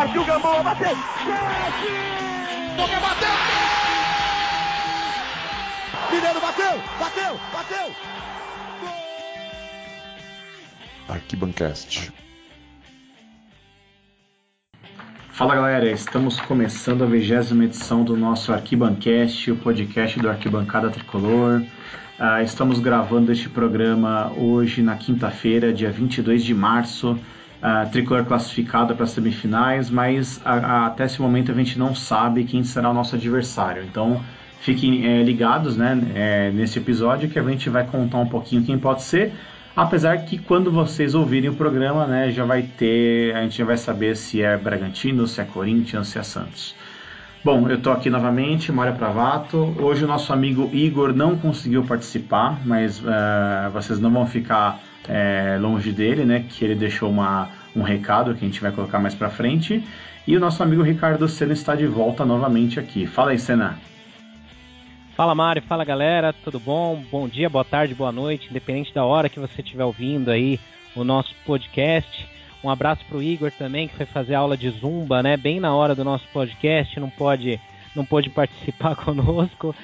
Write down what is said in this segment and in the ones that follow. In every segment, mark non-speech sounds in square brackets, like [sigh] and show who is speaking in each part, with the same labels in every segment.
Speaker 1: Partiu Gamboa, bateu! Chute! Boca bateu! Mineiro bateu! Bateu! Bateu!
Speaker 2: Arquibancast.
Speaker 3: Fala galera, estamos começando a vigésima edição do nosso Arquibancast, o podcast do Arquibancada Tricolor. Uh, estamos gravando este programa hoje na quinta-feira, dia 22 de março. Tricolor classificado para as semifinais, mas a, a, até esse momento a gente não sabe quem será o nosso adversário. Então fiquem é, ligados né, é, nesse episódio que a gente vai contar um pouquinho quem pode ser. Apesar que quando vocês ouvirem o programa, né, já vai ter, a gente já vai saber se é Bragantino, se é Corinthians, se é Santos. Bom, eu estou aqui novamente, Mário Pravato. Hoje o nosso amigo Igor não conseguiu participar, mas uh, vocês não vão ficar uh, longe dele, né? Que ele deixou uma, um recado que a gente vai colocar mais para frente. E o nosso amigo Ricardo Senna está de volta novamente aqui. Fala aí, Senna.
Speaker 4: Fala Mário, fala galera, tudo bom? Bom dia, boa tarde, boa noite, independente da hora que você estiver ouvindo aí o nosso podcast. Um abraço para o Igor também, que foi fazer aula de zumba, né? Bem na hora do nosso podcast, não pode, não pôde [laughs] participar conosco,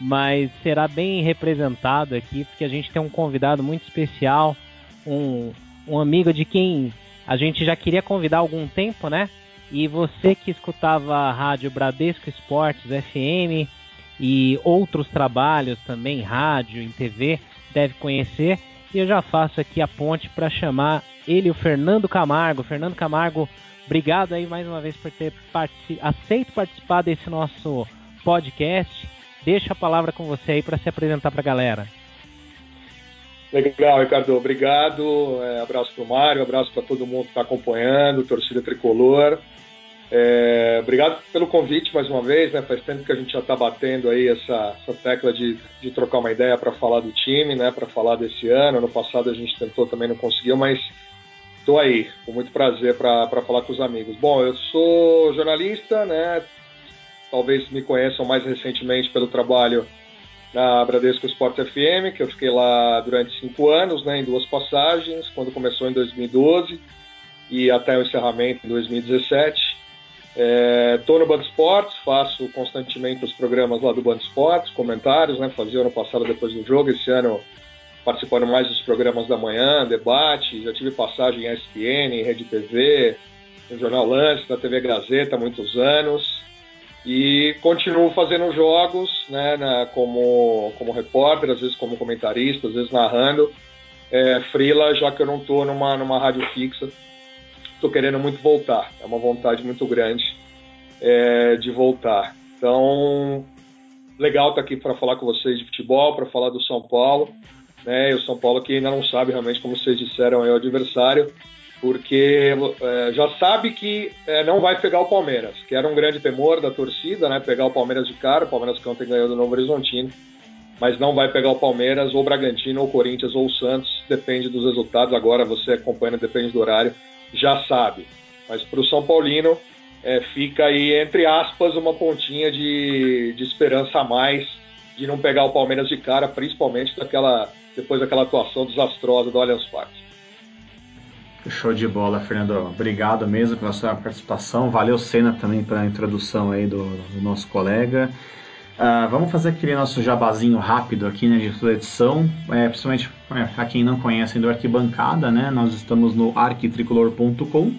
Speaker 4: mas será bem representado aqui, porque a gente tem um convidado muito especial, um, um amigo de quem a gente já queria convidar há algum tempo, né? E você que escutava a rádio Bradesco Esportes FM e outros trabalhos também, rádio, em TV, deve conhecer. E eu já faço aqui a ponte para chamar ele, o Fernando Camargo. Fernando Camargo, obrigado aí mais uma vez por ter aceito participar desse nosso podcast. Deixa a palavra com você aí para se apresentar para a galera.
Speaker 5: Legal, Ricardo. Obrigado. É, abraço para o Mário, abraço para todo mundo que está acompanhando, torcida tricolor. É, obrigado pelo convite mais uma vez. Né? Faz tempo que a gente já está batendo aí essa, essa tecla de, de trocar uma ideia para falar do time, né? para falar desse ano. No passado a gente tentou também, não conseguiu, mas Estou aí, com muito prazer para falar com os amigos. Bom, eu sou jornalista, né? Talvez me conheçam mais recentemente pelo trabalho na Bradesco Sport FM, que eu fiquei lá durante cinco anos, né, em duas passagens, quando começou em 2012 e até o encerramento em 2017. Estou é, no Band Esportes, faço constantemente os programas lá do Band Esportes, comentários, né, fazia ano passado depois do jogo, esse ano participando mais dos programas da manhã, debate, já tive passagem em ESPN, Rede TV, no Jornal Lance, na TV Gazeta muitos anos. E continuo fazendo jogos, né, na, como, como repórter, às vezes como comentarista, às vezes narrando. É, frila, já que eu não estou numa, numa rádio fixa. Estou querendo muito voltar, é uma vontade muito grande é, de voltar. Então, legal estar tá aqui para falar com vocês de futebol, para falar do São Paulo né? E o São Paulo que ainda não sabe realmente, como vocês disseram, é o adversário, porque é, já sabe que é, não vai pegar o Palmeiras, que era um grande temor da torcida, né? Pegar o Palmeiras de cara, o Palmeiras ontem ganhou do Novo Horizontino, mas não vai pegar o Palmeiras, ou Bragantino, ou Corinthians, ou Santos, depende dos resultados. Agora você acompanha, depende do horário, já sabe. Mas para o São Paulino, é, fica aí, entre aspas, uma pontinha de, de esperança a mais de não pegar o Palmeiras de cara, principalmente daquela depois daquela atuação desastrosa do Allianz Parque.
Speaker 3: Show de bola, Fernando. Obrigado mesmo pela sua participação. Valeu, Senna, também pela introdução aí do, do nosso colega. Uh, vamos fazer aquele nosso jabazinho rápido aqui né, de toda edição, é, principalmente é, para quem não conhece do Arquibancada, né, nós estamos no arquitricolor.com uh,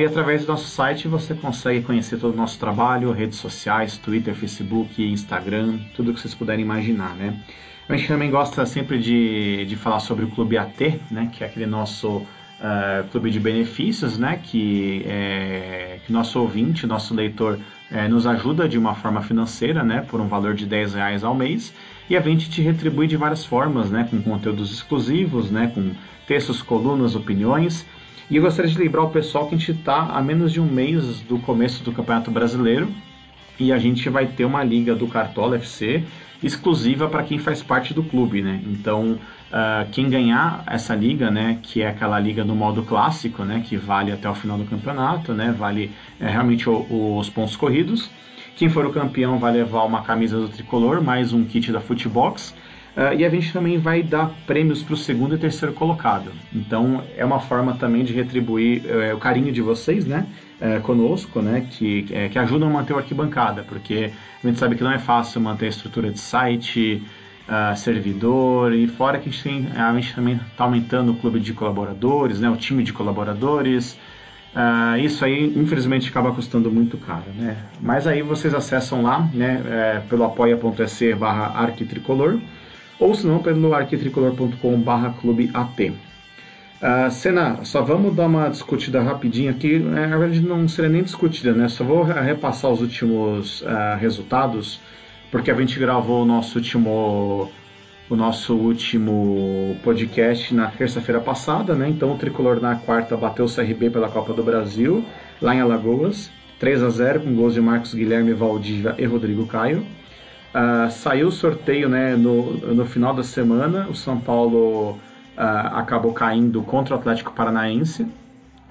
Speaker 3: e através do nosso site você consegue conhecer todo o nosso trabalho, redes sociais, Twitter, Facebook, Instagram, tudo que vocês puderem imaginar, né. A gente também gosta sempre de, de falar sobre o Clube AT, né, que é aquele nosso uh, clube de benefícios, né, que, é, que nosso ouvinte, nosso leitor é, nos ajuda de uma forma financeira, né, por um valor de 10 reais ao mês, e a gente te retribui de várias formas, né, com conteúdos exclusivos, né, com textos, colunas, opiniões. E eu gostaria de lembrar o pessoal que a gente está a menos de um mês do começo do Campeonato Brasileiro e a gente vai ter uma liga do Cartola FC exclusiva para quem faz parte do clube, né? Então, uh, quem ganhar essa liga, né, que é aquela liga no modo clássico, né, que vale até o final do campeonato, né, vale é, realmente o, os pontos corridos. Quem for o campeão vai levar uma camisa do tricolor, mais um kit da Footbox. Uh, e a gente também vai dar prêmios para o segundo e terceiro colocado. Então é uma forma também de retribuir uh, o carinho de vocês, né, uh, conosco, né, que, que ajudam a manter o arquibancada, porque a gente sabe que não é fácil manter a estrutura de site, servidor e fora que a gente, tem, a gente também está aumentando o clube de colaboradores, né, o time de colaboradores. Uh, isso aí, infelizmente, acaba custando muito caro, né? Mas aí vocês acessam lá, né, é, pelo apoia.se barra arquitricolor ou se não pelo arquitricolor.com barra clube. Uh, Senna, só vamos dar uma discutida rapidinho aqui, é, na verdade não seria nem discutida, né? Só vou repassar os últimos uh, resultados, porque a gente gravou o nosso último o nosso último podcast na terça-feira passada, né? Então o Tricolor na quarta bateu o CRB pela Copa do Brasil, lá em Alagoas, 3 a 0 com gols de Marcos Guilherme, Valdívia e Rodrigo Caio. Uh, saiu o sorteio né, no, no final da semana, o São Paulo uh, acabou caindo contra o Atlético Paranaense,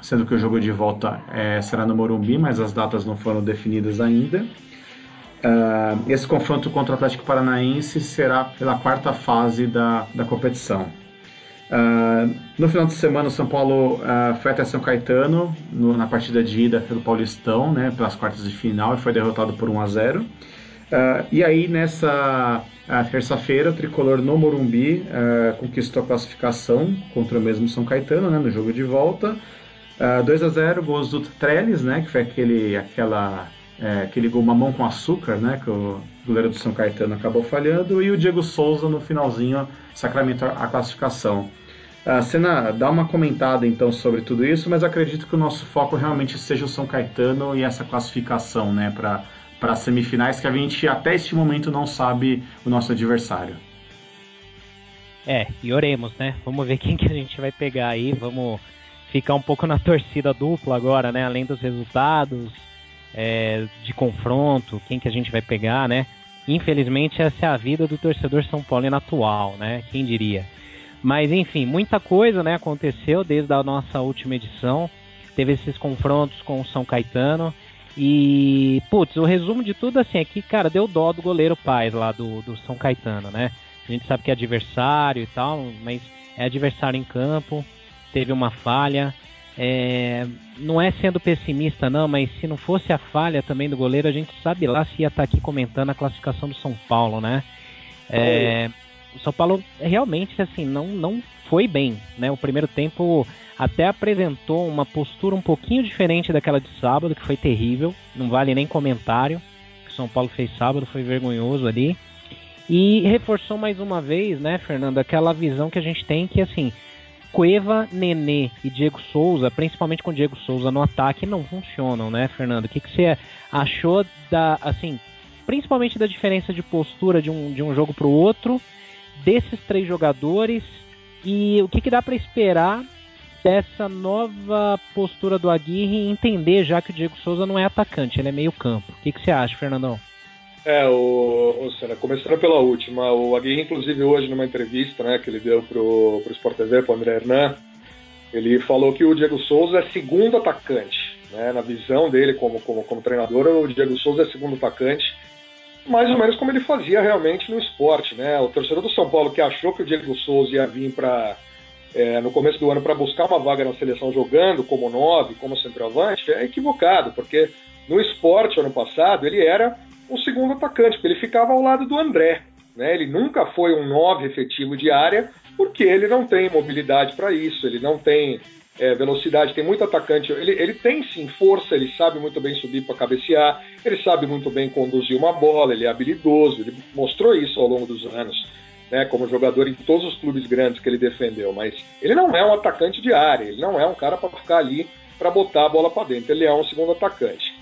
Speaker 3: sendo que o jogo de volta é, será no Morumbi, mas as datas não foram definidas ainda. Uh, esse confronto contra o Atlético Paranaense será pela quarta fase da, da competição. Uh, no final de semana, o São Paulo uh, foi até São Caetano no, na partida de ida pelo Paulistão, né, pelas quartas de final, e foi derrotado por 1 a 0. E aí, nessa terça-feira, o tricolor no Morumbi conquistou a classificação contra o mesmo São Caetano né, no jogo de volta. 2 a 0 gols do Trellis, né, que foi aquele, aquela é, que ligou uma mão com açúcar, né, que o goleiro do São Caetano acabou falhando, e o Diego Souza no finalzinho sacramentou a classificação. Uh, Senna, dá uma comentada então sobre tudo isso, mas acredito que o nosso foco realmente seja o São Caetano e essa classificação né, para as semifinais, que a gente até este momento não sabe o nosso adversário.
Speaker 4: É, e oremos, né? Vamos ver [laughs] quem que a gente vai pegar aí, vamos ficar um pouco na torcida dupla agora, né? Além dos resultados, é, de confronto, quem que a gente vai pegar, né? Infelizmente essa é a vida do torcedor São Paulino atual, né? Quem diria? Mas enfim, muita coisa, né, aconteceu desde a nossa última edição. Teve esses confrontos com o São Caetano e, putz, o resumo de tudo assim é que, cara, deu dó do goleiro Paz lá do, do São Caetano, né? A gente sabe que é adversário e tal, mas é adversário em campo, teve uma falha. É, não é sendo pessimista, não, mas se não fosse a falha também do goleiro, a gente sabe lá se ia estar tá aqui comentando a classificação do São Paulo, né? É, o São Paulo realmente assim não, não foi bem, né? O primeiro tempo até apresentou uma postura um pouquinho diferente daquela de sábado, que foi terrível, não vale nem comentário. O que o São Paulo fez sábado foi vergonhoso ali. E reforçou mais uma vez, né, Fernando, aquela visão que a gente tem que assim, Cueva, Nenê e Diego Souza, principalmente com Diego Souza no ataque, não funcionam, né, Fernando? O que, que você achou da, assim, principalmente da diferença de postura de um, de um jogo para o outro, desses três jogadores e o que, que dá para esperar dessa nova postura do Aguirre entender já que o Diego Souza não é atacante, ele é meio campo. O que, que você acha, Fernandão?
Speaker 5: É, o, o Senna, começando pela última, o Aguirre, inclusive, hoje, numa entrevista né, que ele deu pro, pro Sport TV, pro André Hernan, ele falou que o Diego Souza é segundo atacante. Né, na visão dele como, como, como treinador, o Diego Souza é segundo atacante, mais ou menos como ele fazia realmente no esporte. Né? O torcedor do São Paulo que achou que o Diego Souza ia vir para é, no começo do ano para buscar uma vaga na seleção jogando como nove, como centroavante, é equivocado, porque no esporte ano passado ele era o segundo atacante, porque ele ficava ao lado do André. Né? Ele nunca foi um 9 efetivo de área, porque ele não tem mobilidade para isso, ele não tem é, velocidade, tem muito atacante. Ele, ele tem sim força, ele sabe muito bem subir para cabecear, ele sabe muito bem conduzir uma bola, ele é habilidoso, ele mostrou isso ao longo dos anos. Né, como jogador em todos os clubes grandes que ele defendeu, mas ele não é um atacante de área, ele não é um cara para ficar ali para botar a bola para dentro, ele é um segundo atacante.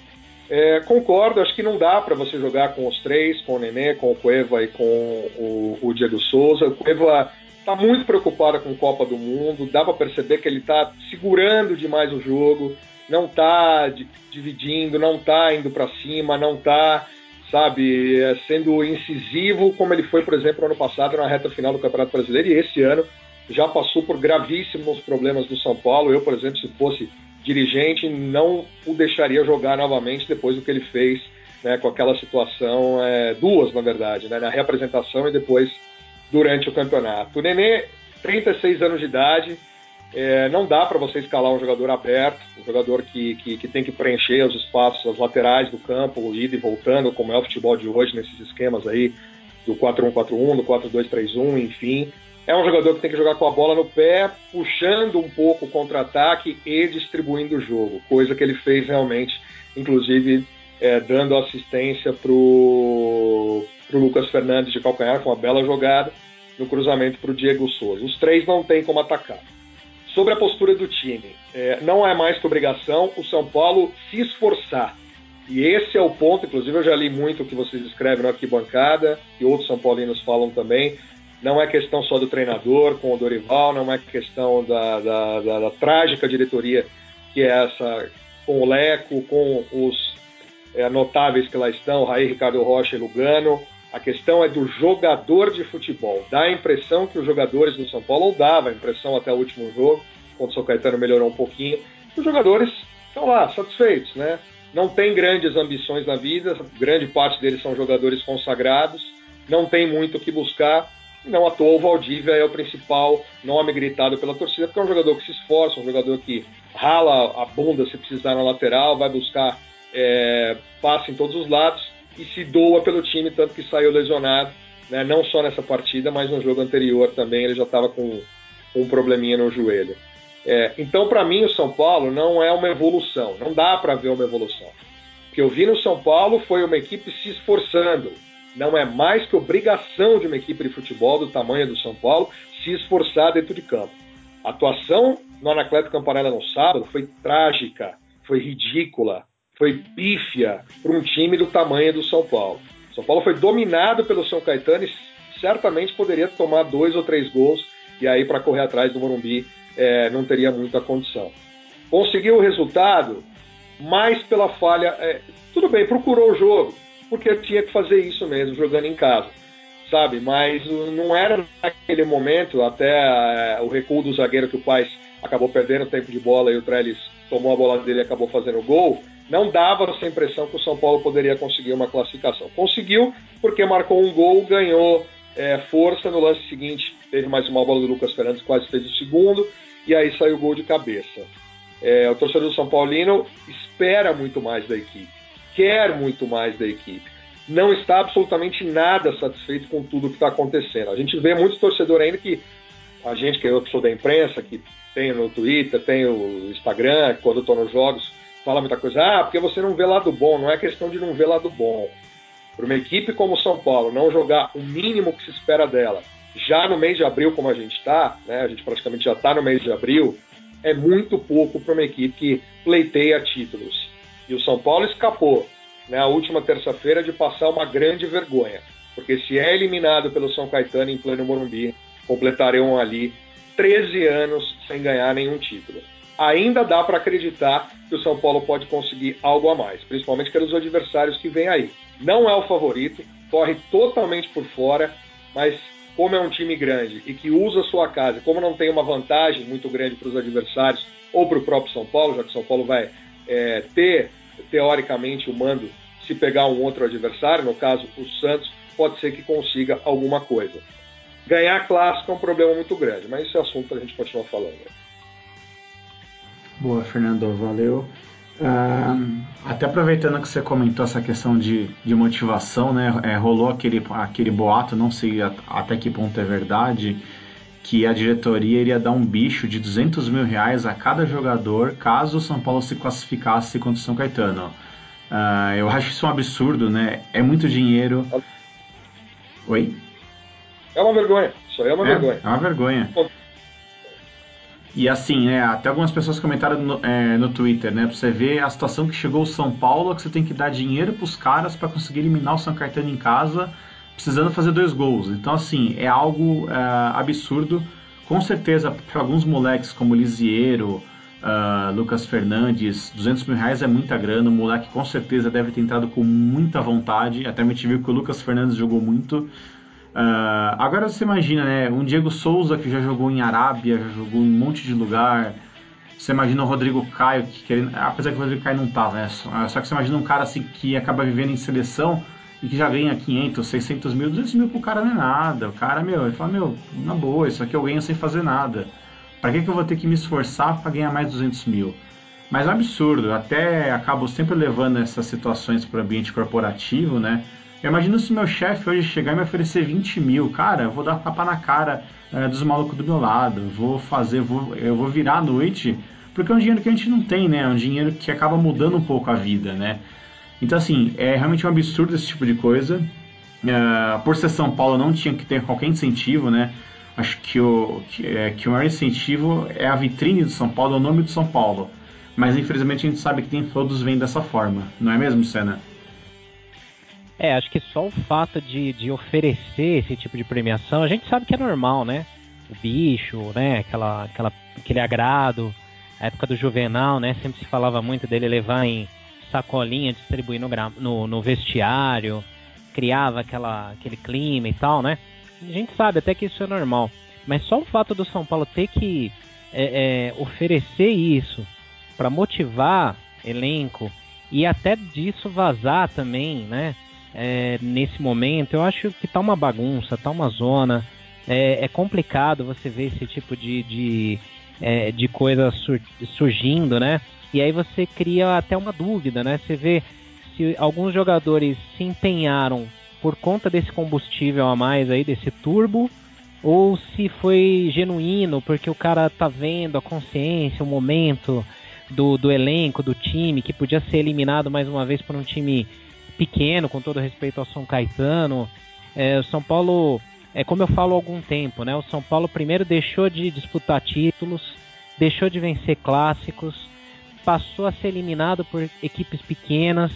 Speaker 5: É, concordo, acho que não dá para você jogar com os três, com o Nenê, com o Cueva e com o, o Diego Souza. O Cueva está muito preocupado com Copa do Mundo, dá para perceber que ele está segurando demais o jogo, não está dividindo, não está indo para cima, não está, sabe, é, sendo incisivo como ele foi, por exemplo, no ano passado na reta final do Campeonato Brasileiro e esse ano já passou por gravíssimos problemas do São Paulo. Eu, por exemplo, se fosse dirigente não o deixaria jogar novamente depois do que ele fez né, com aquela situação, é, duas na verdade, né, na reapresentação e depois durante o campeonato. O Nenê, 36 anos de idade, é, não dá para você escalar um jogador aberto, um jogador que, que, que, tem que preencher os espaços, as laterais do campo, ida e voltando, como é o futebol de hoje, nesses esquemas aí do 4-1-4-1, do 4-2-3-1, enfim. É um jogador que tem que jogar com a bola no pé, puxando um pouco o contra-ataque e distribuindo o jogo, coisa que ele fez realmente, inclusive é, dando assistência para o Lucas Fernandes de calcanhar com uma bela jogada no cruzamento para o Diego Souza. Os três não tem como atacar. Sobre a postura do time, é, não é mais que obrigação o São Paulo se esforçar. E esse é o ponto, inclusive eu já li muito o que vocês escrevem na arquibancada, e outros São Paulinos falam também. Não é questão só do treinador com o Dorival, não é questão da, da, da, da trágica diretoria que é essa com o Leco, com os é, notáveis que lá estão, Raí, Ricardo Rocha e Lugano. A questão é do jogador de futebol. Dá a impressão que os jogadores do São Paulo, ou dava a impressão até o último jogo, quando o São Caetano melhorou um pouquinho, os jogadores estão lá, satisfeitos, né? Não tem grandes ambições na vida, grande parte deles são jogadores consagrados, não tem muito o que buscar. Não à toa o Valdívia é o principal nome gritado pela torcida, porque é um jogador que se esforça, um jogador que rala a bunda se precisar na lateral, vai buscar é, passe em todos os lados e se doa pelo time, tanto que saiu lesionado, né, não só nessa partida, mas no jogo anterior também ele já estava com, um probleminha no joelho. É, então, para mim, o São Paulo não é uma evolução, não dá para ver uma evolução. O que eu vi no São Paulo foi uma equipe se esforçando. Não é mais que obrigação de uma equipe de futebol do tamanho do São Paulo se esforçar dentro de campo. A atuação no Anacleto Campanella no sábado foi trágica, foi ridícula, foi pífia para um time do tamanho do São Paulo. São Paulo foi dominado pelo São Caetano e certamente poderia tomar dois ou três gols e aí para correr atrás do Morumbi é, não teria muita condição. Conseguiu o resultado mais pela falha. É, tudo bem, procurou o jogo, porque tinha que fazer isso mesmo, jogando em casa, sabe? Mas não era naquele momento, até é, o recuo do zagueiro que o Paz acabou perdendo tempo de bola e o Trellis tomou a bola dele e acabou fazendo o gol não dava essa impressão que o São Paulo poderia conseguir uma classificação. Conseguiu porque marcou um gol, ganhou é, força no lance seguinte, teve mais uma bola do Lucas Fernandes, quase fez o segundo, e aí saiu o gol de cabeça. É, o torcedor do São Paulino espera muito mais da equipe, quer muito mais da equipe. Não está absolutamente nada satisfeito com tudo que está acontecendo. A gente vê muitos torcedores ainda que a gente que eu sou da imprensa, que tem no Twitter, tem o Instagram, quando estou nos jogos, fala muita coisa, ah, porque você não vê lado bom, não é questão de não ver lado bom. Para uma equipe como o São Paulo não jogar o mínimo que se espera dela, já no mês de abril, como a gente está, né, a gente praticamente já está no mês de abril, é muito pouco para uma equipe que pleiteia títulos. E o São Paulo escapou, na né, última terça-feira, de passar uma grande vergonha, porque se é eliminado pelo São Caetano em pleno Morumbi, completariam ali 13 anos sem ganhar nenhum título ainda dá para acreditar que o São Paulo pode conseguir algo a mais, principalmente pelos adversários que vem aí. Não é o favorito, corre totalmente por fora, mas como é um time grande e que usa sua casa, como não tem uma vantagem muito grande para os adversários ou para o próprio São Paulo, já que o São Paulo vai é, ter, teoricamente, o mando se pegar um outro adversário, no caso o Santos, pode ser que consiga alguma coisa. Ganhar clássico é um problema muito grande, mas esse é assunto a gente continua falando.
Speaker 3: Boa, Fernando, valeu. Uh, até aproveitando que você comentou essa questão de, de motivação, né? É, rolou aquele, aquele boato, não sei até que ponto é verdade, que a diretoria iria dar um bicho de 200 mil reais a cada jogador caso o São Paulo se classificasse contra o São Caetano. Uh, eu acho isso um absurdo, né? É muito dinheiro. Oi?
Speaker 5: É uma vergonha. Isso aí é uma é, vergonha.
Speaker 3: É uma vergonha. E assim, né, até algumas pessoas comentaram no, é, no Twitter, né, pra você ver a situação que chegou o São Paulo, que você tem que dar dinheiro pros caras para conseguir eliminar o São Caetano em casa, precisando fazer dois gols. Então, assim, é algo é, absurdo. Com certeza, para alguns moleques como Lisiero, uh, Lucas Fernandes, 200 mil reais é muita grana. O moleque com certeza deve ter entrado com muita vontade. Até me viu que o Lucas Fernandes jogou muito. Uh, agora você imagina, né? Um Diego Souza que já jogou em Arábia, já jogou em um monte de lugar. Você imagina o Rodrigo Caio, que querendo, apesar que o Rodrigo Caio não tava, né? Só, só que você imagina um cara assim que acaba vivendo em seleção e que já ganha 500, 600 mil, 200 mil pro cara não é nada. O cara, meu, ele fala, meu, na boa, isso aqui eu ganho sem fazer nada. Para que, que eu vou ter que me esforçar para ganhar mais 200 mil? Mas é um absurdo, até acabo sempre levando essas situações para ambiente corporativo, né? Eu imagino se meu chefe hoje chegar e me oferecer 20 mil, cara, eu vou dar tapa na cara é, dos malucos do meu lado, vou fazer, vou, eu vou virar à noite, porque é um dinheiro que a gente não tem, né? É um dinheiro que acaba mudando um pouco a vida, né? Então, assim, é realmente um absurdo esse tipo de coisa. Uh, por ser São Paulo, não tinha que ter qualquer incentivo, né? Acho que o, que, é, que o maior incentivo é a vitrine do São Paulo, é o nome do São Paulo. Mas infelizmente a gente sabe que todos vêm dessa forma, não é mesmo, Senna?
Speaker 4: É, acho que só o fato de, de oferecer esse tipo de premiação, a gente sabe que é normal, né? O bicho, né? Aquela, aquela, aquele agrado. A época do Juvenal, né? Sempre se falava muito dele levar em sacolinha, distribuir no, no, no vestiário, criava aquela, aquele clima e tal, né? A gente sabe até que isso é normal. Mas só o fato do São Paulo ter que é, é, oferecer isso para motivar elenco e até disso vazar também, né? É, nesse momento. Eu acho que tá uma bagunça, tá uma zona. É, é complicado você ver esse tipo de, de, é, de coisa sur surgindo, né? E aí você cria até uma dúvida, né? Você vê se alguns jogadores se empenharam por conta desse combustível a mais aí, desse turbo, ou se foi genuíno, porque o cara tá vendo a consciência, o momento do, do elenco, do time, que podia ser eliminado mais uma vez por um time pequeno, com todo respeito ao São Caetano. É, o São Paulo, é como eu falo há algum tempo, né? O São Paulo primeiro deixou de disputar títulos, deixou de vencer clássicos, passou a ser eliminado por equipes pequenas,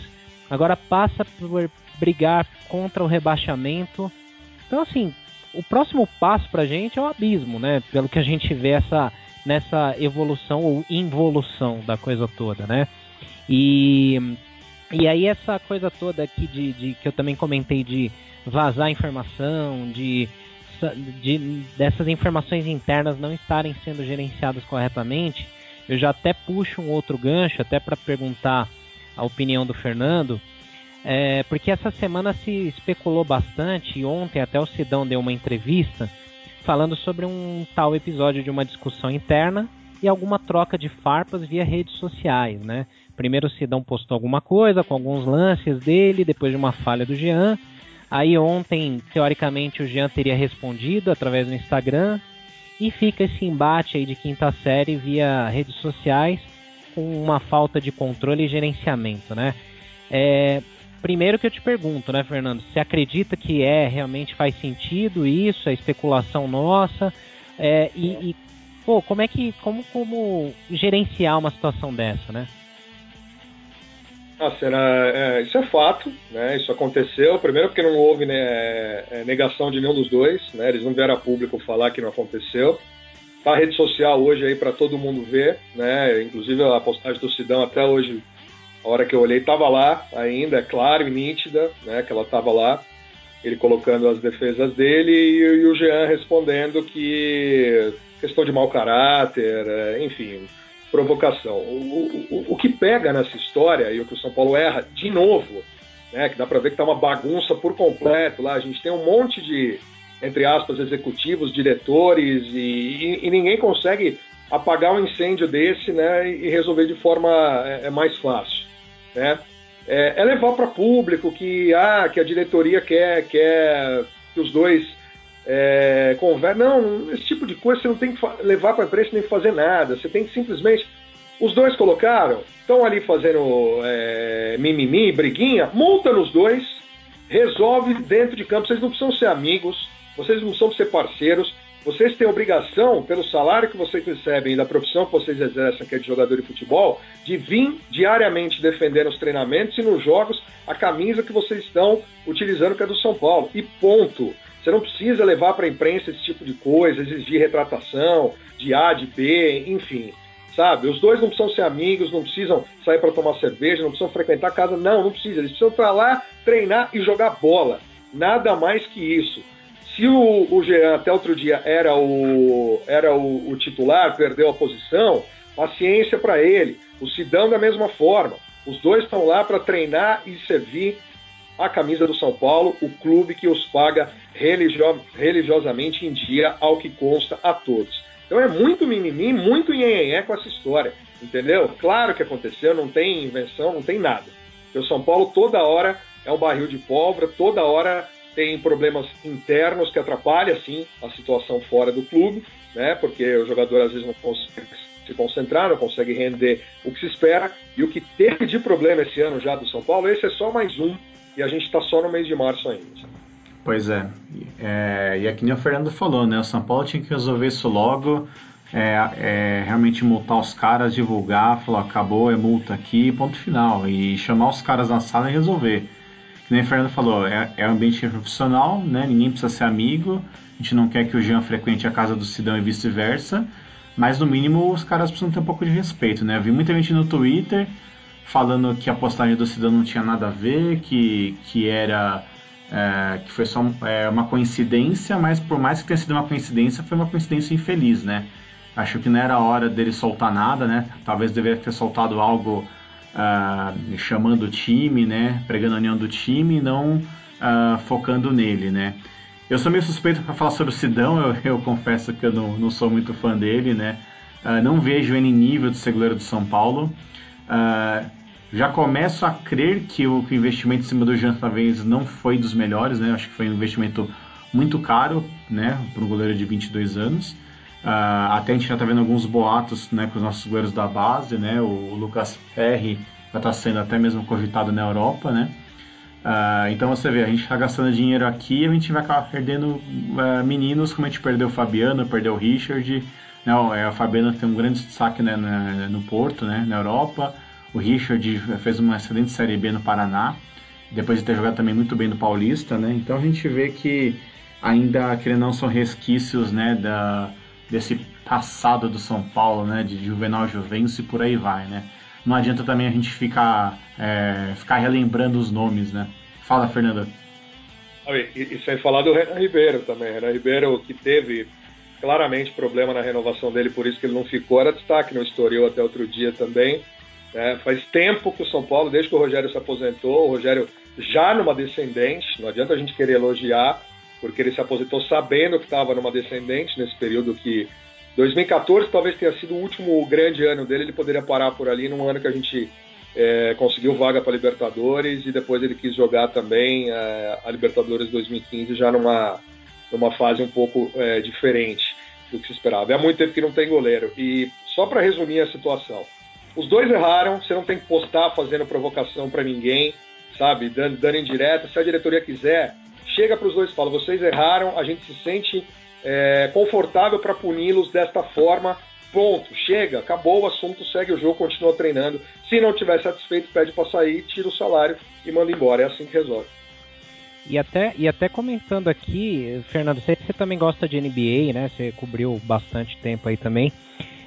Speaker 4: agora passa por brigar contra o rebaixamento. Então, assim, o próximo passo pra gente é o abismo, né? Pelo que a gente vê essa, nessa evolução ou involução da coisa toda, né? E e aí essa coisa toda aqui de, de, que eu também comentei de vazar informação, de, de dessas informações internas não estarem sendo gerenciadas corretamente, eu já até puxo um outro gancho até para perguntar a opinião do Fernando, é, porque essa semana se especulou bastante e ontem até o Sidão deu uma entrevista falando sobre um tal episódio de uma discussão interna e alguma troca de farpas via redes sociais, né? Primeiro o Sidão postou alguma coisa com alguns lances dele, depois de uma falha do Jean. Aí ontem, teoricamente, o Jean teria respondido através do Instagram. E fica esse embate aí de quinta série via redes sociais com uma falta de controle e gerenciamento, né? É, primeiro que eu te pergunto, né, Fernando? Você acredita que é realmente faz sentido isso, é especulação nossa? É, e, e, pô, como é que como como gerenciar uma situação dessa, né?
Speaker 5: Ah, será, é, isso é fato, né? Isso aconteceu. Primeiro porque não houve né, é, negação de nenhum dos dois, né? Eles não vieram a público falar que não aconteceu. Tá a rede social hoje aí para todo mundo ver, né? Inclusive a postagem do Sidão até hoje, a hora que eu olhei, estava lá ainda, é claro e nítida, né? Que ela estava lá. Ele colocando as defesas dele e, e o Jean respondendo que questão de mau caráter, é, enfim, provocação. O, o, o que pega nessa história, e o que o São Paulo erra, de novo, né, que dá para ver que tá uma bagunça por completo lá, a gente tem um monte de, entre aspas, executivos, diretores, e, e, e ninguém consegue apagar um incêndio desse né, e resolver de forma é, é mais fácil. Né? É, é levar para público que, ah, que a diretoria quer, quer que os dois é, conversa. Não, esse tipo de coisa você não tem que levar para a imprensa nem fazer nada. Você tem que simplesmente. Os dois colocaram, estão ali fazendo é, mimimi, briguinha, multa nos dois, resolve dentro de campo. Vocês não precisam ser amigos, vocês não precisam ser parceiros, vocês têm obrigação, pelo salário que vocês recebem e da profissão que vocês exercem, que é de jogador de futebol, de vir diariamente defender nos treinamentos e nos jogos a camisa que vocês estão utilizando, que é do São Paulo. E ponto. Você não precisa levar para a imprensa esse tipo de coisa, exigir retratação de A, de B, enfim. Sabe? Os dois não precisam ser amigos, não precisam sair para tomar cerveja, não precisam frequentar casa. Não, não precisa. Eles precisam estar lá, treinar e jogar bola. Nada mais que isso. Se o, o Jean até outro dia era o, era o, o titular, perdeu a posição, paciência para ele. O Sidão da mesma forma. Os dois estão lá para treinar e servir a camisa do São Paulo, o clube que os paga religio religiosamente em dia, ao que consta a todos. Então é muito mimimi, muito nhenhenhé com essa história, entendeu? Claro que aconteceu, não tem invenção, não tem nada. Porque o São Paulo toda hora é um barril de pólvora, toda hora tem problemas internos que atrapalham, sim, a situação fora do clube, né? Porque o jogador às vezes não consegue se concentrar, não consegue render o que se espera. E o que teve de problema esse ano já do São Paulo, esse é só mais um. E a gente está só no mês de março ainda.
Speaker 3: Pois é. é. E é que nem o Fernando falou, né? O São Paulo tinha que resolver isso logo. É, é, realmente multar os caras, divulgar, falar acabou, é multa aqui, ponto final. E chamar os caras na sala e resolver. Que nem o Fernando falou, é, é um ambiente profissional, né? Ninguém precisa ser amigo. A gente não quer que o Jean frequente a casa do Sidão e vice-versa. Mas no mínimo os caras precisam ter um pouco de respeito, né? Eu vi muita gente no Twitter falando que a postagem do Cidadão não tinha nada a ver, que, que era. É, que foi só é, uma coincidência, mas por mais que tenha sido uma coincidência, foi uma coincidência infeliz, né? Acho que não era hora dele soltar nada, né? Talvez deveria ter soltado algo uh, chamando o time, né? Pregando a união do time não uh, focando nele, né? Eu sou meio suspeito para falar sobre o Sidão, eu, eu, confesso que eu não, não sou muito fã dele, né? Uh, não vejo ele em nível de seguleiro do São Paulo. Uh, já começo a crer que o, que o, investimento em cima do Jean talvez não foi dos melhores, né? Acho que foi um investimento muito caro, né? Para um goleiro de 22 anos. Uh, até a gente já está vendo alguns boatos, né? Com os nossos goleiros da base, né? O, o Lucas Ferri vai estar tá sendo até mesmo cogitado na Europa, né? Uh, então você vê, a gente está gastando dinheiro aqui e a gente vai acabar perdendo uh, meninos, como a gente perdeu o Fabiano, perdeu o Richard. Não, é, o Fabiano tem um grande destaque né, no Porto, né, na Europa. O Richard fez uma excelente Série B no Paraná, depois de ter jogado também muito bem no Paulista. Né? Então a gente vê que ainda, que não, são resquícios né, da, desse passado do São Paulo, né, de Juvenal Juvencio e por aí vai. Né? não adianta também a gente ficar, é, ficar relembrando os nomes, né? Fala, Fernanda.
Speaker 5: E, e, sem falar do Renan Ribeiro também. Renan Ribeiro que teve claramente problema na renovação dele, por isso que ele não ficou, era destaque no Estoril até outro dia também. É, faz tempo que o São Paulo, desde que o Rogério se aposentou, o Rogério já numa descendente, não adianta a gente querer elogiar, porque ele se aposentou sabendo que estava numa descendente nesse período que 2014 talvez tenha sido o último grande ano dele, ele poderia parar por ali num ano que a gente é, conseguiu vaga para Libertadores e depois ele quis jogar também é, a Libertadores 2015 já numa, numa fase um pouco é, diferente do que se esperava. É há muito tempo que não tem goleiro. E só para resumir a situação, os dois erraram, você não tem que postar fazendo provocação para ninguém, sabe, dando, dando indireta. Se a diretoria quiser, chega para os dois e fala: vocês erraram, a gente se sente é, confortável para puni-los desta forma. Ponto, chega, acabou o assunto, segue o jogo, continua treinando. Se não estiver satisfeito, pede para sair, tira o salário e manda embora. É assim que resolve.
Speaker 4: E até, e até comentando aqui, Fernando, você, você também gosta de NBA, né? Você cobriu bastante tempo aí também.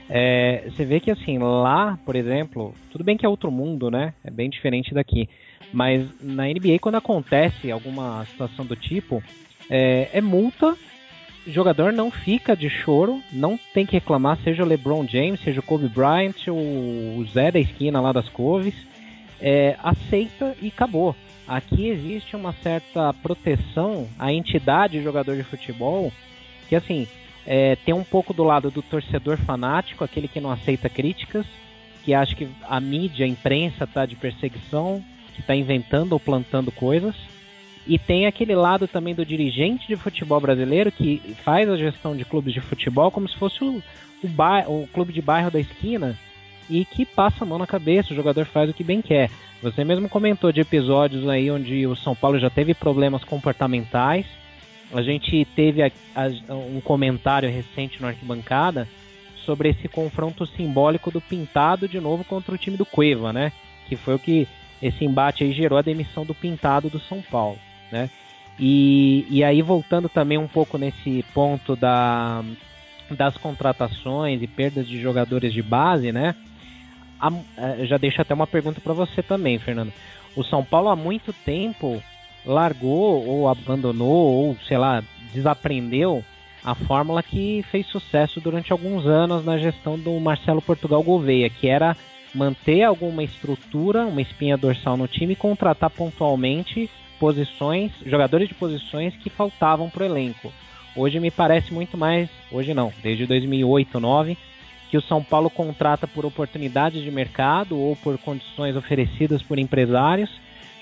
Speaker 4: É, você vê que assim, lá, por exemplo, tudo bem que é outro mundo, né? É bem diferente daqui. Mas na NBA, quando acontece alguma situação do tipo, é, é multa jogador não fica de choro, não tem que reclamar, seja o LeBron James, seja o Kobe Bryant, o Zé da esquina lá das Coves, é, aceita e acabou. Aqui existe uma certa proteção à entidade jogador de futebol, que assim, é, tem um pouco do lado do torcedor fanático, aquele que não aceita críticas, que acha que a mídia, a imprensa está de perseguição, que está inventando ou plantando coisas. E tem aquele lado também do dirigente de futebol brasileiro que faz a gestão de clubes de futebol como se fosse o, o, bar, o clube de bairro da esquina e que passa a mão na cabeça, o jogador faz o que bem quer. Você mesmo comentou de episódios aí onde o São Paulo já teve problemas comportamentais. A gente teve a, a, um comentário recente no Arquibancada sobre esse confronto simbólico do Pintado de novo contra o time do Cueva, né? Que foi o que esse embate aí gerou a demissão do Pintado do São Paulo né? E, e aí voltando também um pouco nesse ponto da, das contratações e perdas de jogadores de base, né? É, já deixo até uma pergunta para você também, Fernando. O São Paulo há muito tempo largou ou abandonou ou sei lá desaprendeu a fórmula que fez sucesso durante alguns anos na gestão do Marcelo Portugal Gouveia, que era manter alguma estrutura, uma espinha dorsal no time e contratar pontualmente posições, jogadores de posições que faltavam para o elenco. Hoje me parece muito mais, hoje não, desde 2008, 2009, que o São Paulo contrata por oportunidades de mercado ou por condições oferecidas por empresários,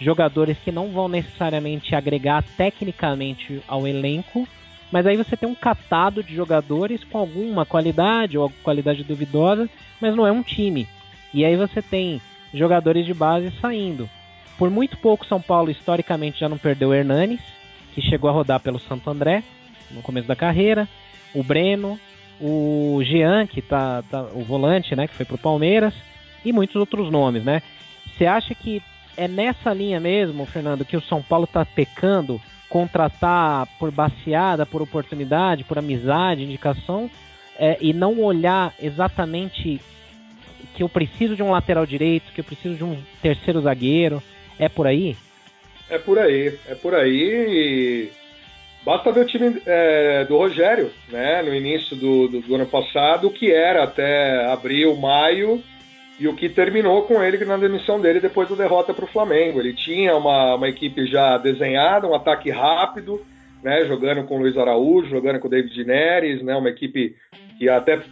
Speaker 4: jogadores que não vão necessariamente agregar tecnicamente ao elenco, mas aí você tem um catado de jogadores com alguma qualidade ou qualidade duvidosa, mas não é um time. E aí você tem jogadores de base saindo. Por muito pouco, São Paulo historicamente já não perdeu o Hernanes, que chegou a rodar pelo Santo André no começo da carreira, o Breno, o Jean, que tá, tá o volante, né, que foi pro Palmeiras, e muitos outros nomes, né? Você acha que é nessa linha mesmo, Fernando, que o São Paulo está pecando, contratar por baseada, por oportunidade, por amizade, indicação, é, e não olhar exatamente que eu preciso de um lateral direito, que eu preciso de um terceiro zagueiro, é por aí?
Speaker 5: É por aí, é por aí. Basta ver o time é, do Rogério, né, no início do, do, do, ano passado, que era até abril, maio, e o que terminou com ele na demissão dele depois da derrota para o Flamengo. Ele tinha uma, uma equipe já desenhada, um ataque rápido, né, jogando com o Luiz Araújo, jogando com o David Neres, né, uma equipe que até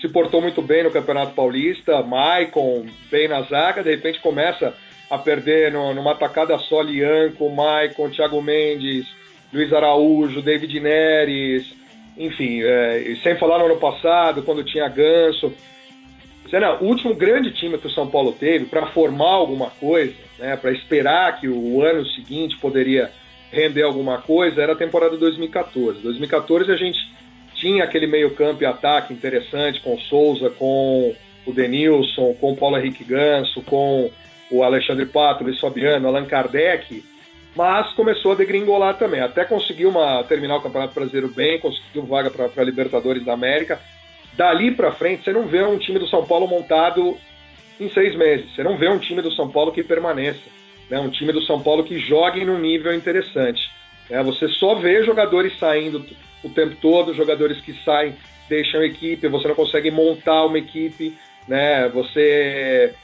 Speaker 5: se portou muito bem no Campeonato Paulista, Maicon bem na zaga, de repente começa a perder no, numa atacada só Lianco, Maicon, Thiago Mendes, Luiz Araújo, David Neres, enfim, é, sem falar no ano passado, quando tinha Ganso. Será, o último grande time que o São Paulo teve para formar alguma coisa, né, para esperar que o ano seguinte poderia render alguma coisa, era a temporada 2014. 2014 a gente tinha aquele meio-campo e ataque interessante com o Souza, com o Denilson, com o Paulo Henrique Ganso, com o Alexandre Pato, Luiz Fabiano, Allan Kardec, mas começou a degringolar também. Até conseguiu uma, terminar o Campeonato Brasileiro bem, conseguiu vaga para Libertadores da América. Dali para frente, você não vê um time do São Paulo montado em seis meses. Você não vê um time do São Paulo que permaneça. Né? Um time do São Paulo que jogue num nível interessante. Né? Você só vê jogadores saindo o tempo todo, jogadores que saem, deixam a equipe, você não consegue montar uma equipe. Né? Você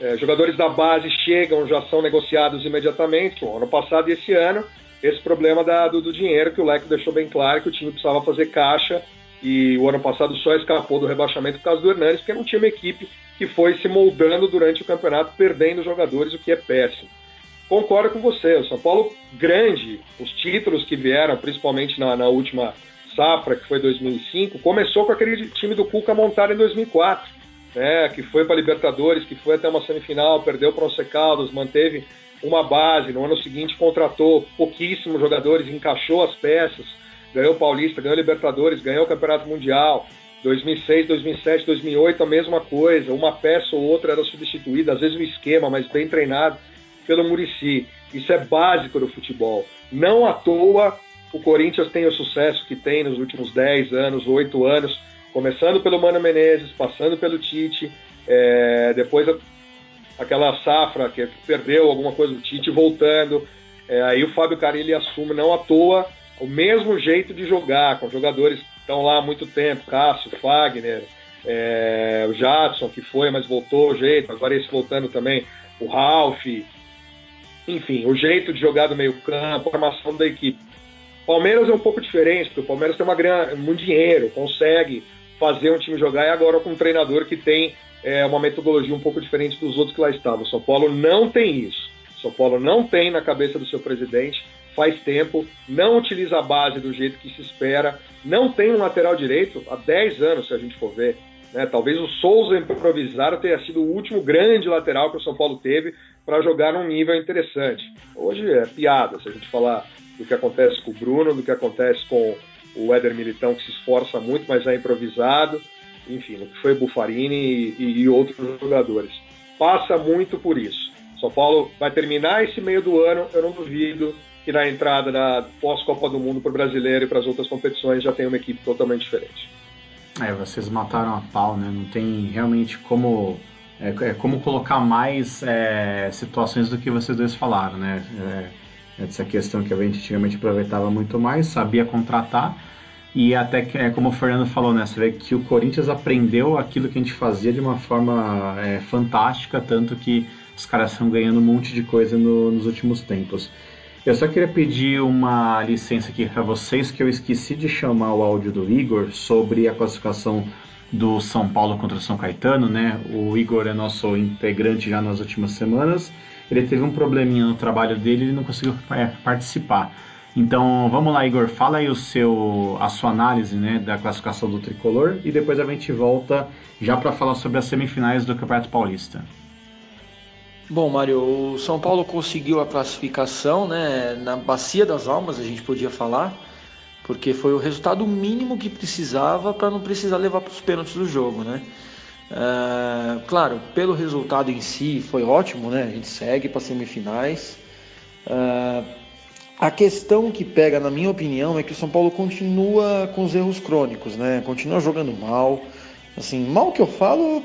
Speaker 5: é, jogadores da base chegam, já são negociados imediatamente. Bom, ano passado e esse ano, esse problema da, do, do, dinheiro, que o Leco deixou bem claro que o time precisava fazer caixa e o ano passado só escapou do rebaixamento por causa do Hernandes, porque não tinha uma equipe que foi se moldando durante o campeonato, perdendo jogadores, o que é péssimo. Concordo com você, o São Paulo grande, os títulos que vieram, principalmente na, na última safra, que foi 2005, começou com aquele time do Cuca montado em 2004 né, que foi para Libertadores, que foi até uma semifinal, perdeu para o Once Caldas, manteve uma base, no ano seguinte contratou pouquíssimos jogadores, encaixou as peças, ganhou Paulista, ganhou Libertadores, ganhou o Campeonato Mundial. 2006, 2007, 2008 a mesma coisa, uma peça ou outra era substituída, às vezes o esquema, mas bem treinado pelo Murici. Isso é básico do futebol. Não à toa o Corinthians tem o sucesso que tem nos últimos 10 anos, 8 anos, começando pelo Mano Menezes, passando pelo Tite, é, depois a, aquela safra que perdeu alguma coisa do Tite voltando, é, aí o Fábio Carilli assume não à toa o mesmo jeito de jogar, com jogadores que estão lá há muito tempo, Cássio, Fagner, é, o Jadson, que foi, mas voltou o jeito, agora esse voltando também, o Ralph, enfim, o jeito de jogar do meio campo, a formação da equipe. Palmeiras é um pouco diferente, porque o Palmeiras tem uma grana, muito dinheiro, consegue fazer um time jogar e agora com um treinador que tem é, uma metodologia um pouco diferente dos outros que lá estavam. O São Paulo não tem isso. O São Paulo não tem na cabeça do seu presidente, faz tempo, não utiliza a base do jeito que se espera, não tem um lateral direito há 10 anos, se a gente for ver. Né? Talvez o Souza improvisado tenha sido o último grande lateral que o São Paulo teve para jogar num nível interessante. Hoje é piada se a gente falar do que acontece com o Bruno, do que acontece com o Éder Militão que se esforça muito, mas é improvisado, enfim, o que foi Bufarini e, e, outros jogadores. Passa muito por isso. São Paulo vai terminar esse meio do ano, eu não duvido que na entrada da pós-Copa do Mundo para o brasileiro e para as outras competições já tenha uma equipe totalmente diferente.
Speaker 3: É, vocês mataram a pau, né? Não tem realmente como é, é como colocar mais é, situações do que vocês dois falaram, né? É, essa questão que a gente antigamente aproveitava muito mais, sabia contratar e até que, é, como o Fernando falou, né, você vê que o Corinthians aprendeu aquilo que a gente fazia de uma forma é, fantástica, tanto que os caras estão ganhando um monte de coisa no, nos últimos tempos. Eu só queria pedir uma licença aqui para vocês que eu esqueci de chamar o áudio do Igor sobre a classificação do São Paulo contra o São Caetano, né? O Igor é nosso integrante já nas últimas semanas. Ele teve um probleminha no trabalho dele e não conseguiu é, participar. Então vamos lá, Igor, fala aí o seu, a sua análise né, da classificação do tricolor e depois a gente volta já para falar sobre as semifinais do Campeonato Paulista.
Speaker 2: Bom, Mário, o São Paulo conseguiu a classificação né, na Bacia das Almas, a gente podia falar, porque foi o resultado mínimo que precisava para não precisar levar para os pênaltis do jogo. Né? É, claro, pelo resultado em si foi ótimo, né? a gente segue para semifinais. É, a questão que pega, na minha opinião, é que o São Paulo continua com os erros crônicos, né? continua jogando mal. Assim, mal que eu falo,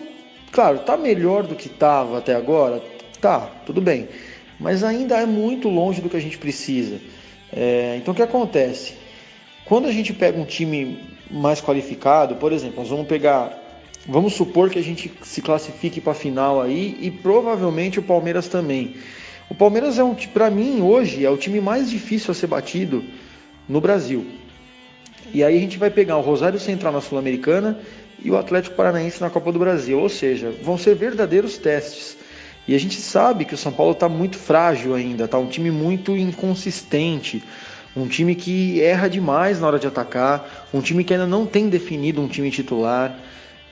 Speaker 2: claro, tá melhor do que estava até agora, Tá, tudo bem. Mas ainda é muito longe do que a gente precisa. É, então o que acontece? Quando a gente pega um time mais qualificado, por exemplo, nós vamos pegar. Vamos supor que a gente se classifique para a final aí e provavelmente o Palmeiras também. O Palmeiras é um, para mim hoje é o time mais difícil a ser batido no Brasil. E aí a gente vai pegar o Rosário Central na Sul-Americana e o Atlético Paranaense na Copa do Brasil, ou seja, vão ser verdadeiros testes. E a gente sabe que o São Paulo está muito frágil ainda, tá um time muito inconsistente, um time que erra demais na hora de atacar, um time que ainda não tem definido um time titular.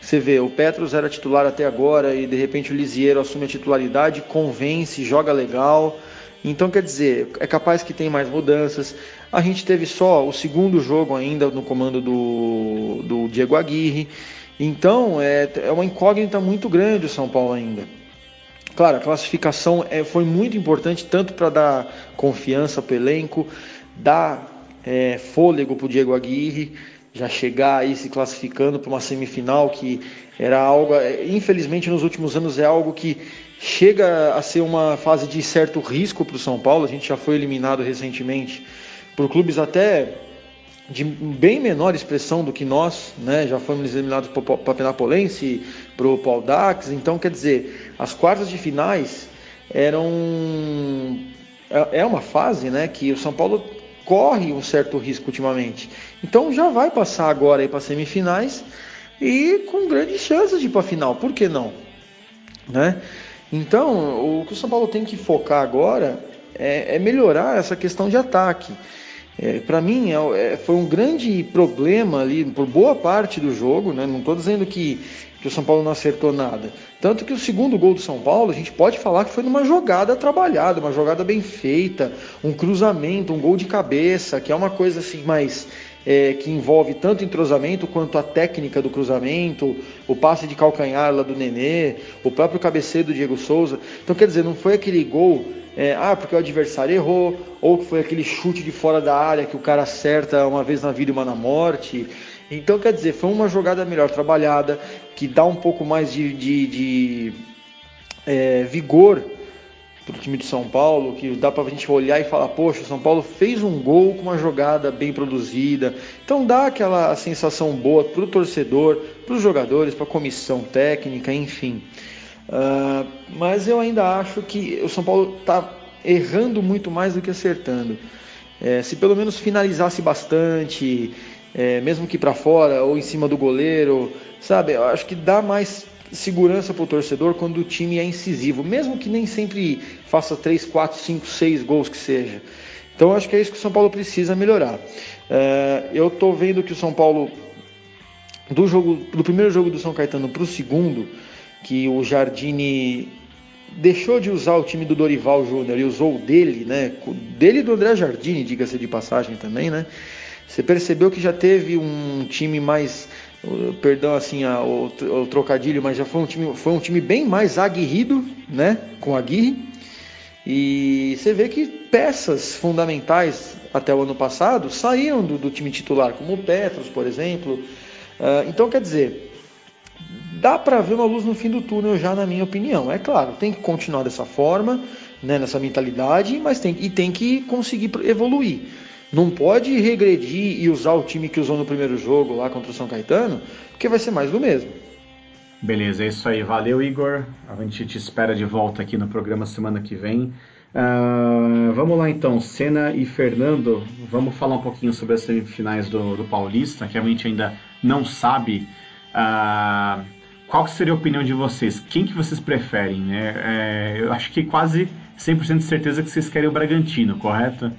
Speaker 2: Você vê, o Petros era titular até agora e de repente o Lisieiro assume a titularidade, convence, joga legal. Então, quer dizer, é capaz que tem mais mudanças. A gente teve só o segundo jogo ainda no comando do, do Diego Aguirre. Então, é, é uma incógnita muito grande o São Paulo ainda. Claro, a classificação é, foi muito importante tanto para dar confiança para o elenco, dar é, fôlego para o Diego Aguirre, já chegar aí se classificando para uma semifinal que era algo, é, infelizmente nos últimos anos é algo que chega a ser uma fase de certo risco para o São Paulo. A gente já foi eliminado recentemente por clubes até de bem menor expressão do que nós, né? Já fomos eliminados para a Penapolense, para o Paul Dax. Então, quer dizer, as quartas de finais eram é, é uma fase, né? Que o São Paulo corre um certo risco ultimamente. Então, já vai passar agora para semifinais e com grandes chances de ir para a final. Por que não, né? Então, o que o São Paulo tem que focar agora é, é melhorar essa questão de ataque. É, para mim é, é, foi um grande problema ali por boa parte do jogo, né? não estou dizendo que, que o São Paulo não acertou nada. Tanto que o segundo gol do São Paulo, a gente pode falar que foi numa jogada trabalhada, uma jogada bem feita, um cruzamento, um gol de cabeça, que é uma coisa assim mais é, que envolve tanto entrosamento quanto a técnica do cruzamento, o passe de calcanhar lá do Nenê, o próprio cabeceio do Diego Souza. Então, quer dizer, não foi aquele gol, é, ah, porque o adversário errou, ou que foi aquele chute de fora da área que o cara acerta uma vez na vida e uma na morte. Então, quer dizer, foi uma jogada melhor trabalhada, que dá um pouco mais de, de, de é, vigor para o time de São Paulo, que dá para a gente olhar e falar, poxa, o São Paulo fez um gol com uma jogada bem produzida. Então dá aquela sensação boa para o torcedor, para os jogadores, para a comissão técnica, enfim. Uh, mas eu ainda acho que o São Paulo está errando muito mais do que acertando. É, se pelo menos finalizasse bastante, é, mesmo que para fora ou em cima do goleiro, sabe? Eu acho que dá mais segurança para o torcedor quando o time é incisivo, mesmo que nem sempre faça 3, 4, 5, 6 gols que seja. Então acho que é isso que o São Paulo precisa melhorar. Uh, eu estou vendo que o São Paulo, do, jogo, do primeiro jogo do São Caetano para o segundo, que o Jardine deixou de usar o time do Dorival Júnior e usou o dele, né? Dele e do André Jardine, diga-se de passagem também, né? Você percebeu que já teve um time mais perdão assim a, o, o, trocadilho, mas já foi um time, foi um time bem mais aguerrido, né, com a Aguirre. E você vê que peças fundamentais até o ano passado saíram do, do time titular, como o Petros, por exemplo. Uh, então, quer dizer, dá para ver uma luz no fim do túnel já, na minha opinião. É claro, tem que continuar dessa forma, né, nessa mentalidade, mas tem, e tem que conseguir evoluir. Não pode regredir e usar o time que usou no primeiro jogo lá contra o São Caetano, porque vai ser mais do mesmo.
Speaker 3: Beleza, é isso aí. Valeu, Igor. A gente te espera de volta aqui no programa semana que vem. Uh, vamos lá então, Senna e Fernando, vamos falar um pouquinho sobre as semifinais do, do Paulista, que a gente ainda não sabe. Uh, qual seria a opinião de vocês? Quem que vocês preferem? Né? É, eu acho que quase 100% de certeza que vocês querem o Bragantino, correto?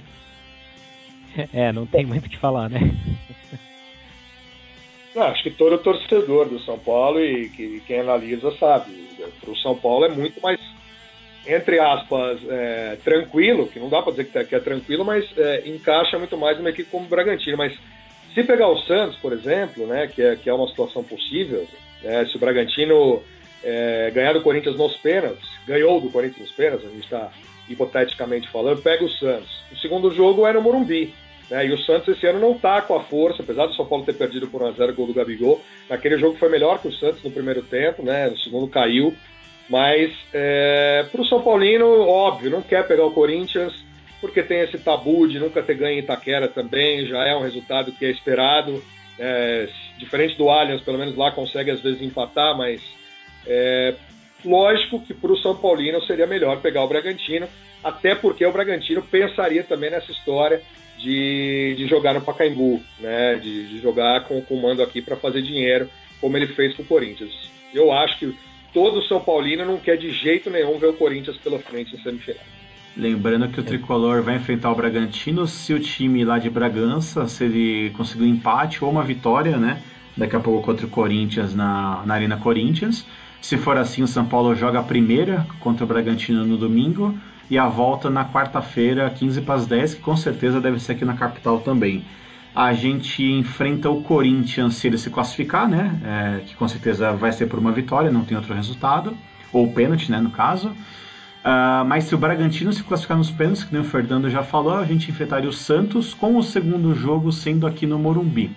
Speaker 3: [laughs]
Speaker 4: É, não tem muito o que falar, né?
Speaker 5: Não, acho que todo torcedor do São Paulo e que, quem analisa sabe. Para o São Paulo é muito mais entre aspas, é, tranquilo, que não dá para dizer que, é, é tranquilo, mas é, encaixa muito mais numa equipe como o Bragantino. Mas se pegar o Santos, por exemplo, né, que, é, que é uma situação possível, né, se o Bragantino é, ganhar do Corinthians nos pênaltis, ganhou do Corinthians nos pênaltis, a gente está hipoteticamente falando, pega o Santos. O segundo jogo é no Morumbi. Né, e o Santos esse ano não está com a força, apesar do São Paulo ter perdido por 1x0 gol do Gabigol. Naquele jogo foi melhor que o Santos no primeiro tempo, né, no segundo caiu. Mas é, para o São Paulino, óbvio, não quer pegar o Corinthians, porque tem esse tabu de nunca ter ganho em Itaquera também, já é um resultado que é esperado. É, diferente do Allianz, pelo menos lá consegue às vezes empatar, mas é, lógico que para o São Paulino seria melhor pegar o Bragantino, até porque o Bragantino pensaria também nessa história de, de jogar no Pacaembu, né, de, de jogar com o comando aqui para fazer dinheiro, como ele fez com o Corinthians. Eu acho que todo São Paulino não quer de jeito nenhum ver o Corinthians pela frente em semifinal.
Speaker 3: Lembrando que o tricolor vai enfrentar o Bragantino se o time lá de Bragança, se ele conseguir um empate ou uma vitória, né? Daqui a pouco contra o Corinthians na, na Arena Corinthians. Se for assim, o São Paulo joga a primeira contra o Bragantino no domingo e a volta na quarta-feira, 15 para as 10, que com certeza deve ser aqui na capital também a gente enfrenta o Corinthians se ele se classificar, né? É, que com certeza vai ser por uma vitória, não tem outro resultado, ou pênalti, né? No caso. Uh, mas se o Bragantino se classificar nos pênaltis, que nem o Fernando já falou, a gente enfrentaria o Santos com o segundo jogo sendo aqui no Morumbi.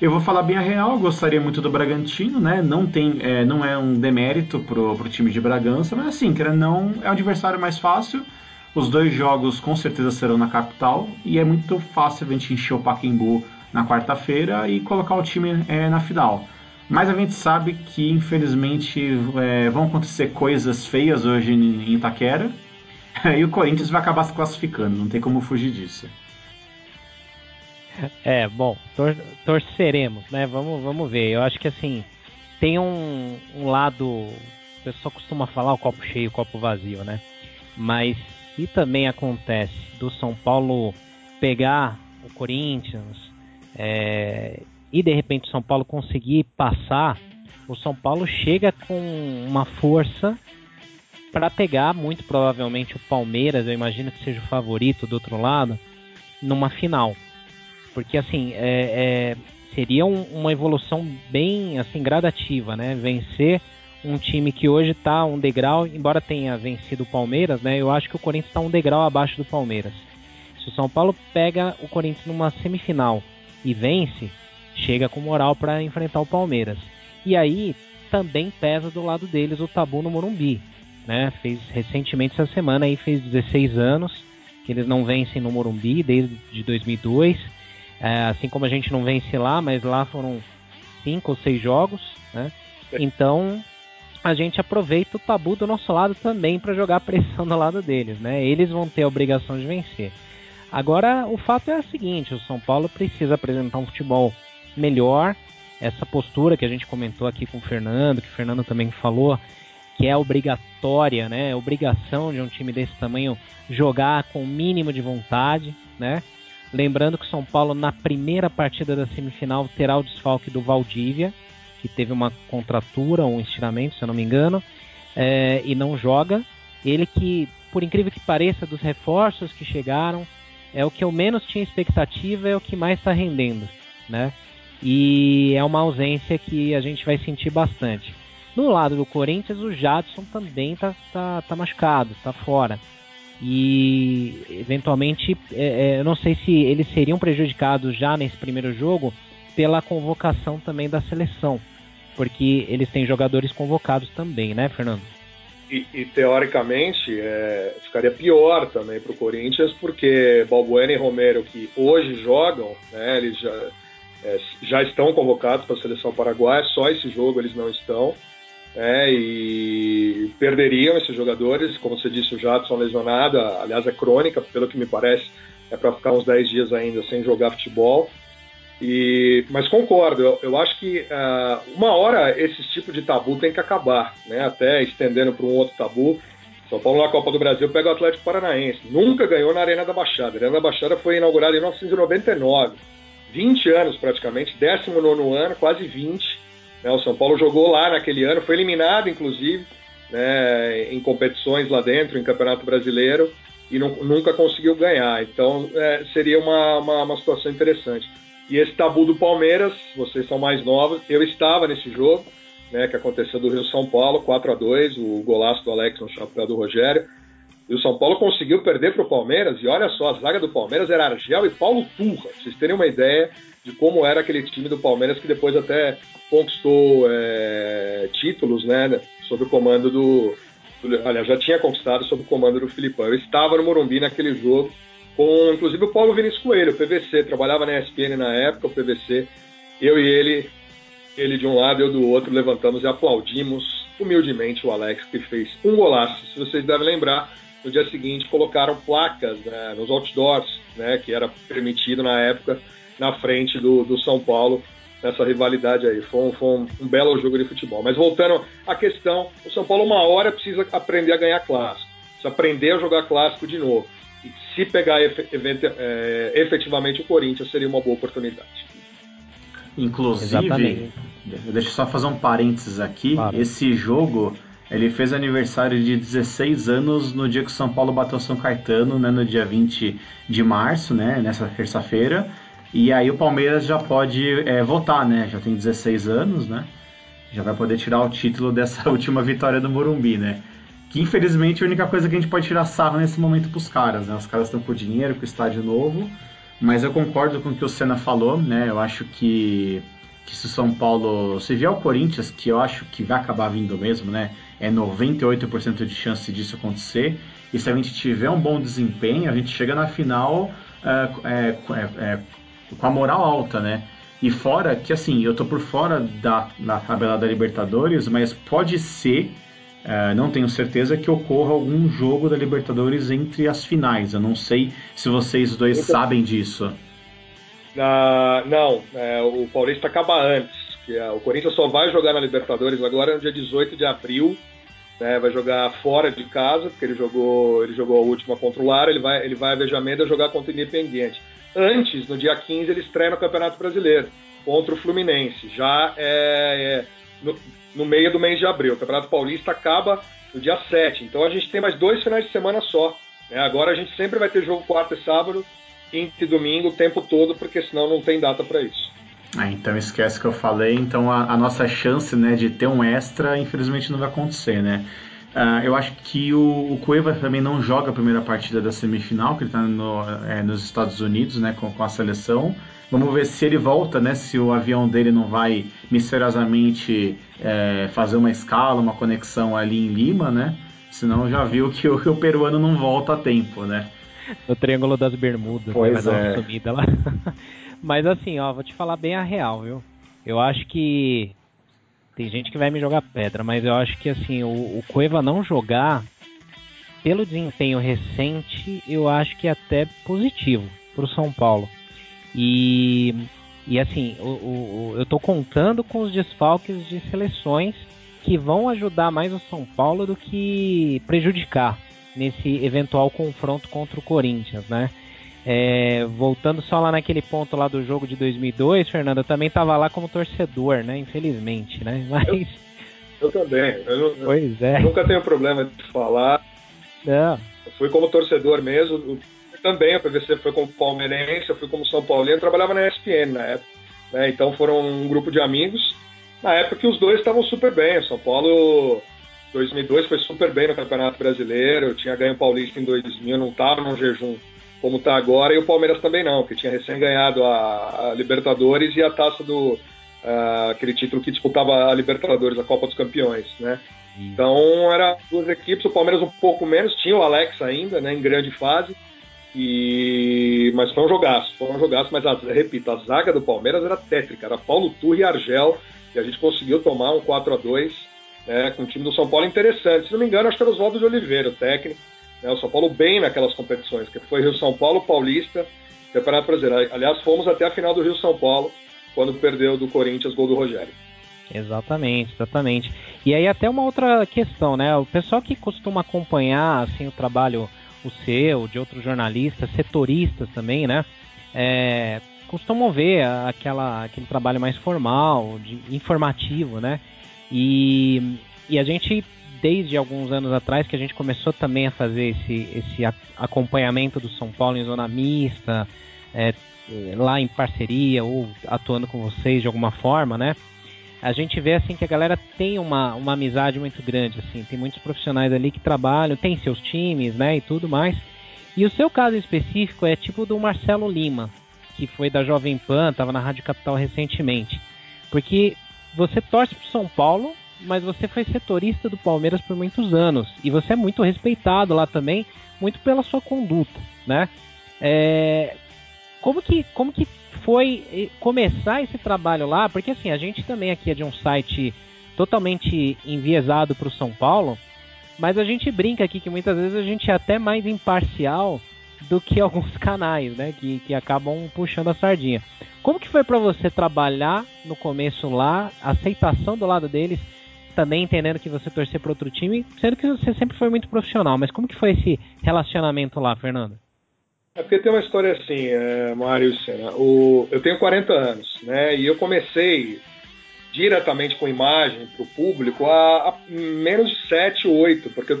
Speaker 3: Eu vou falar bem a real, gostaria muito do Bragantino, né? Não tem, é, não é um demérito pro, pro time de Bragança, mas assim, querendo não, é o adversário mais fácil. Os dois jogos com certeza serão na capital e é muito fácil a gente encher o Pacaembu na quarta-feira e colocar o time é, na final. Mas a gente sabe que infelizmente é, vão acontecer coisas feias hoje em Itaquera [laughs] e o Corinthians vai acabar se classificando, não tem como fugir disso.
Speaker 4: É, bom, tor torceremos, né? Vamos, vamos ver. Eu acho que assim, tem um, um lado. O pessoal costuma falar o copo cheio, o copo vazio, né? Mas se também acontece do São Paulo pegar o Corinthians é, e de repente o São Paulo conseguir passar, o São Paulo chega com uma força para pegar muito provavelmente o Palmeiras, eu imagino que seja o favorito do outro lado, numa final. Porque assim, é, é, seria um, uma evolução bem assim gradativa, né? Vencer um time que hoje está um degrau, embora tenha vencido o Palmeiras, né? Eu acho que o Corinthians está um degrau abaixo do Palmeiras. Se o São Paulo pega o Corinthians numa semifinal e vence, chega com moral para enfrentar o Palmeiras. E aí também pesa do lado deles o tabu no Morumbi, né? Fez recentemente essa semana aí fez 16 anos que eles não vencem no Morumbi desde de 2002. É, assim como a gente não vence lá, mas lá foram cinco ou seis jogos, né? Então a gente aproveita o tabu do nosso lado também para jogar pressão do lado deles, né? Eles vão ter a obrigação de vencer. Agora, o fato é o seguinte: o São Paulo precisa apresentar um futebol melhor. Essa postura que a gente comentou aqui com o Fernando, que o Fernando também falou, que é obrigatória, né? É obrigação de um time desse tamanho jogar com o mínimo de vontade, né? Lembrando que o São Paulo, na primeira partida da semifinal, terá o desfalque do Valdívia, que teve uma contratura, um estiramento, se eu não me engano, é, e não joga. Ele que, por incrível que pareça, dos reforços que chegaram, é o que eu menos tinha expectativa, é o que mais está rendendo, né? E é uma ausência que a gente vai sentir bastante. No lado do Corinthians, o Jadson também tá, tá, tá machucado, tá fora. E eventualmente, é, é, eu não sei se eles seriam prejudicados já nesse primeiro jogo pela convocação também da seleção porque eles têm jogadores convocados também, né, Fernando?
Speaker 5: E, e teoricamente é, ficaria pior também para o Corinthians, porque Balbuena e Romero, que hoje jogam, né, eles já, é, já estão convocados para a seleção paraguaia, só esse jogo eles não estão. Né, e perderiam esses jogadores, como você disse, o Jadson lesionado, aliás é crônica, pelo que me parece, é para ficar uns 10 dias ainda sem jogar futebol. E, mas concordo, eu, eu acho que uh, uma hora esse tipo de tabu tem que acabar, né? até estendendo para um outro tabu. São Paulo na Copa do Brasil pega o Atlético Paranaense. Nunca ganhou na Arena da Baixada. A Arena da Baixada foi inaugurada em 1999. 20 anos praticamente, 19 ano, quase 20. Né? O São Paulo jogou lá naquele ano, foi eliminado inclusive né, em competições lá dentro, em Campeonato Brasileiro, e não, nunca conseguiu ganhar. Então é, seria uma, uma, uma situação interessante. E esse tabu do Palmeiras, vocês são mais novos, eu estava nesse jogo, né, que aconteceu do Rio São Paulo, 4 a 2 o golaço do Alex no chapéu do Rogério. E o São Paulo conseguiu perder para o Palmeiras, e olha só, a zaga do Palmeiras era Argel e Paulo Turra, pra vocês terem uma ideia de como era aquele time do Palmeiras que depois até conquistou é, títulos, né, sob o comando do, do, Aliás, já tinha conquistado sob o comando do Filipão. Eu estava no Morumbi naquele jogo, com inclusive o Paulo Vinícius Coelho, o PVC, trabalhava na ESPN na época, o PVC, eu e ele, ele de um lado, eu do outro, levantamos e aplaudimos humildemente o Alex, que fez um golaço. Se vocês devem lembrar, no dia seguinte colocaram placas né, nos outdoors, né, que era permitido na época, na frente do, do São Paulo, nessa rivalidade aí. Foi, um, foi um, um, belo jogo de futebol. Mas voltando à questão, o São Paulo uma hora precisa aprender a ganhar clássico, precisa aprender a jogar clássico de novo. E se pegar é, efetivamente o Corinthians, seria uma boa oportunidade.
Speaker 3: Inclusive, Exatamente. deixa eu só fazer um parênteses aqui. Claro. Esse jogo, ele fez aniversário de 16 anos no dia que o São Paulo bateu São Caetano, né, no dia 20 de março, né, nessa terça-feira. E aí o Palmeiras já pode é, votar, né? Já tem 16 anos, né? Já vai poder tirar o título [laughs] dessa última vitória do Morumbi, né? Que infelizmente é a única coisa que a gente pode tirar sarro nesse momento pros caras, né? Os caras estão com dinheiro, com estádio novo, mas eu concordo com o que o Senna falou, né? Eu acho que, que se o São Paulo. Se vier o Corinthians, que eu acho que vai acabar vindo mesmo, né? É 98% de chance disso acontecer. E se a gente tiver um bom desempenho, a gente chega na final é, é, é, com a moral alta, né? E fora que assim, eu tô por fora da, da tabela da Libertadores, mas pode ser Uh, não tenho certeza que ocorra algum jogo da Libertadores entre as finais. Eu não sei se vocês dois então, sabem disso.
Speaker 5: Uh, não, é, o Paulista acaba antes. Que, uh, o Corinthians só vai jogar na Libertadores agora no dia 18 de abril. Né, vai jogar fora de casa, porque ele jogou, ele jogou a última contra o Lara, ele vai, ele vai a Vejamenda jogar contra o Independiente. Antes, no dia 15, ele estreia no Campeonato Brasileiro contra o Fluminense. Já é, é no, no meio do mês de abril. O Campeonato Paulista acaba no dia 7. Então a gente tem mais dois finais de semana só. Né? Agora a gente sempre vai ter jogo quarta e sábado, quinta e domingo o tempo todo, porque senão não tem data para isso.
Speaker 3: Ah, então esquece que eu falei. Então a, a, nossa chance né, de ter um extra, infelizmente, não vai acontecer, né? Uh, eu acho que o, o Cueva também não joga a primeira partida da semifinal, que ele está no, é, nos Estados Unidos né, com, com a seleção. Vamos ver se ele volta, né? Se o avião dele não vai misteriosamente é, fazer uma escala, uma conexão ali em Lima, né? Senão já viu que o, que o peruano não volta a tempo, né?
Speaker 4: No Triângulo das Bermudas, né?
Speaker 3: pois
Speaker 4: vai
Speaker 3: é.
Speaker 4: dar uma sumida lá. [laughs] Mas assim, ó, vou te falar bem a real, viu? Eu acho que tem gente que vai me jogar pedra, mas eu acho que assim, o, o Cueva não jogar, pelo desempenho recente, eu acho que é até positivo para o São Paulo. E, e assim, o, o, eu estou contando com os desfalques de seleções que vão ajudar mais o São Paulo do que prejudicar nesse eventual confronto contra o Corinthians, né? É, voltando só lá naquele ponto lá do jogo de 2002, Fernando, eu também estava lá como torcedor, né? Infelizmente, né? [laughs]
Speaker 5: Mas eu, eu também. Eu,
Speaker 4: pois é.
Speaker 5: Eu nunca tenho problema de falar.
Speaker 4: Não.
Speaker 5: Eu fui como torcedor mesmo também, a PVC foi como palmeirense, eu fui como São Paulino, eu trabalhava na ESPN na época. Né? Então foram um grupo de amigos. Na época que os dois estavam super bem. O São Paulo 2002 foi super bem no Campeonato Brasileiro, eu tinha ganho Paulista em 2000, não estava num jejum como está agora, e o Palmeiras também não, que tinha recém ganhado a, a Libertadores e a taça do. Uh, aquele título que disputava a Libertadores, a Copa dos Campeões, né? Então, eram duas equipes, o Palmeiras um pouco menos, tinha o Alex ainda, né, em grande fase, e... Mas foi um jogaço, foi um jogaço, mas a, repito, a zaga do Palmeiras era tétrica, era Paulo Turri e Argel, e a gente conseguiu tomar um 4 a 2 né, com um time do São Paulo interessante. Se não me engano, acho que era o Oswaldo de Oliveira, o técnico. Né, o São Paulo bem naquelas competições, que foi Rio São Paulo, Paulista, Campeonato Brasileiro. Aliás, fomos até a final do Rio São Paulo, quando perdeu do Corinthians gol do Rogério.
Speaker 4: Exatamente, exatamente. E aí até uma outra questão, né? O pessoal que costuma acompanhar assim o trabalho o seu, de outros jornalistas, setoristas também, né? É, costumam ver aquela, aquele trabalho mais formal, de, informativo, né? E, e a gente, desde alguns anos atrás, que a gente começou também a fazer esse, esse acompanhamento do São Paulo em zona mista, é, lá em parceria ou atuando com vocês de alguma forma, né? A gente vê assim que a galera tem uma, uma amizade muito grande, assim, tem muitos profissionais ali que trabalham, tem seus times, né, e tudo mais. E o seu caso específico é tipo do Marcelo Lima, que foi da Jovem Pan, estava na Rádio Capital recentemente. Porque você torce para São Paulo, mas você foi setorista do Palmeiras por muitos anos e você é muito respeitado lá também, muito pela sua conduta, né? É, como que como que foi eh, começar esse trabalho lá? Porque assim a gente também aqui é de um site totalmente enviesado para o São Paulo, mas a gente brinca aqui que muitas vezes a gente é até mais imparcial do que [laughs] alguns canais, né? Que, que acabam puxando a sardinha. Como que foi para você trabalhar no começo lá, a aceitação do lado deles, também entendendo que você torcer para outro time, sendo que você sempre foi muito profissional, mas como que foi esse relacionamento lá, Fernando?
Speaker 5: É porque tem uma história assim, é, Mário Senna. O, eu tenho 40 anos, né? E eu comecei diretamente com imagem para o público há, menos de 7, 8, porque eu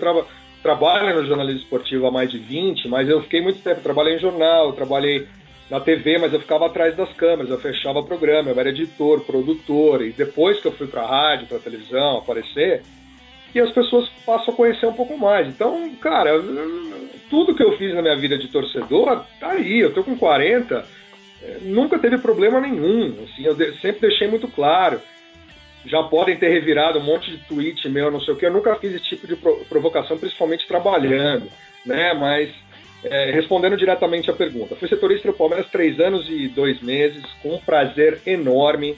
Speaker 5: trabalho no jornalismo esportivo há mais de 20, mas eu fiquei muito tempo. Trabalhei em jornal, trabalhei na TV, mas eu ficava atrás das câmeras, eu fechava programa, eu era editor, produtor, e depois que eu fui para rádio, para televisão, aparecer, e as pessoas passam a conhecer um pouco mais. Então, cara, tudo que eu fiz na minha vida de torcedor, tá aí, eu tô com 40, eh, nunca teve problema nenhum, assim, eu sempre deixei muito claro já podem ter revirado um monte de tweet meu, não sei o que. Eu nunca fiz esse tipo de provocação, principalmente trabalhando, né? Mas é, respondendo diretamente à pergunta, fui setorista do Palmeiras três anos e dois meses, com um prazer enorme.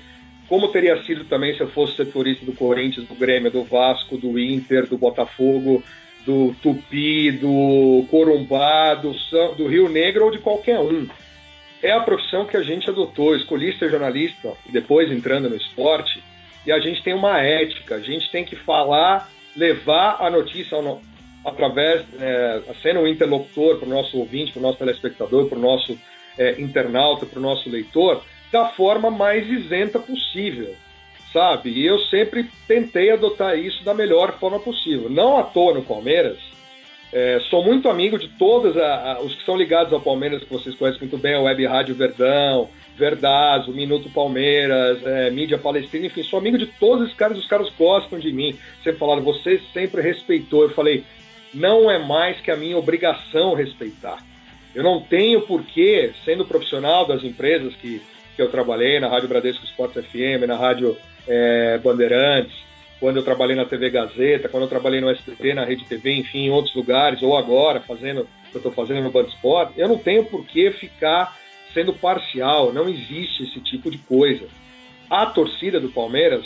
Speaker 5: Como teria sido também se eu fosse setorista do Corinthians, do Grêmio, do Vasco, do Inter, do Botafogo, do Tupi, do Corumbá, do, do Rio Negro ou de qualquer um. É a profissão que a gente adotou. Escolhi ser jornalista depois entrando no esporte e a gente tem uma ética, a gente tem que falar, levar a notícia ao, através, é, sendo um interlocutor para o nosso ouvinte, para o nosso telespectador, para o nosso é, internauta, para o nosso leitor, da forma mais isenta possível, sabe? E eu sempre tentei adotar isso da melhor forma possível. Não à toa no Palmeiras, é, sou muito amigo de todos os que são ligados ao Palmeiras, que vocês conhecem muito bem, a Web Rádio Verdão, Verdaz, o Minuto Palmeiras, é, Mídia Palestina, enfim, sou amigo de todos esses caras, os caras gostam de mim. Sempre falaram, você sempre respeitou. Eu falei, não é mais que a minha obrigação respeitar. Eu não tenho porquê, sendo profissional das empresas que, que eu trabalhei, na Rádio Bradesco Esporte FM, na Rádio é, Bandeirantes, quando eu trabalhei na TV Gazeta, quando eu trabalhei no SBT, na Rede TV, enfim, em outros lugares, ou agora, fazendo o que eu estou fazendo no Band Sport, eu não tenho porquê ficar sendo parcial, não existe esse tipo de coisa. A torcida do Palmeiras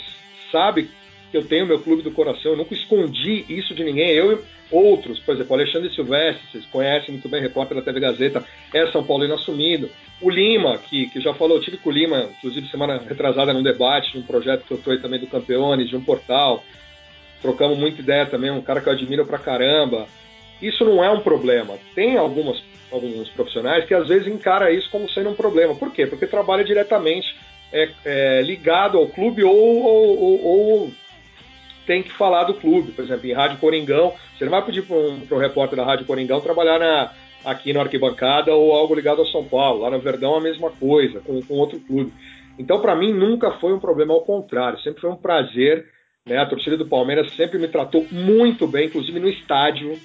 Speaker 5: sabe que eu tenho meu clube do coração, eu nunca escondi isso de ninguém. Eu e outros, por exemplo, Alexandre Silvestre, vocês conhecem muito bem, repórter da TV Gazeta, é São Paulino assumido. O Lima, que, que já falou, eu tive com o Lima, inclusive semana retrasada, num debate, num projeto que eu estou aí também do Campeones, de um portal. Trocamos muita ideia também, um cara que eu admiro pra caramba. Isso não é um problema. Tem algumas alguns profissionais que às vezes encara isso como sendo um problema. Por quê? Porque trabalha diretamente é, é, ligado ao clube ou, ou, ou, ou, tem que falar do clube. Por exemplo, em Rádio Coringão, você não vai pedir para um, um, repórter da Rádio Coringão trabalhar na, aqui na arquibancada ou algo ligado ao São Paulo. Lá no Verdão a mesma coisa, com, com outro clube. Então, para mim, nunca foi um problema, ao contrário, sempre foi um prazer. Né? A torcida do Palmeiras sempre me tratou muito bem, inclusive no estádio.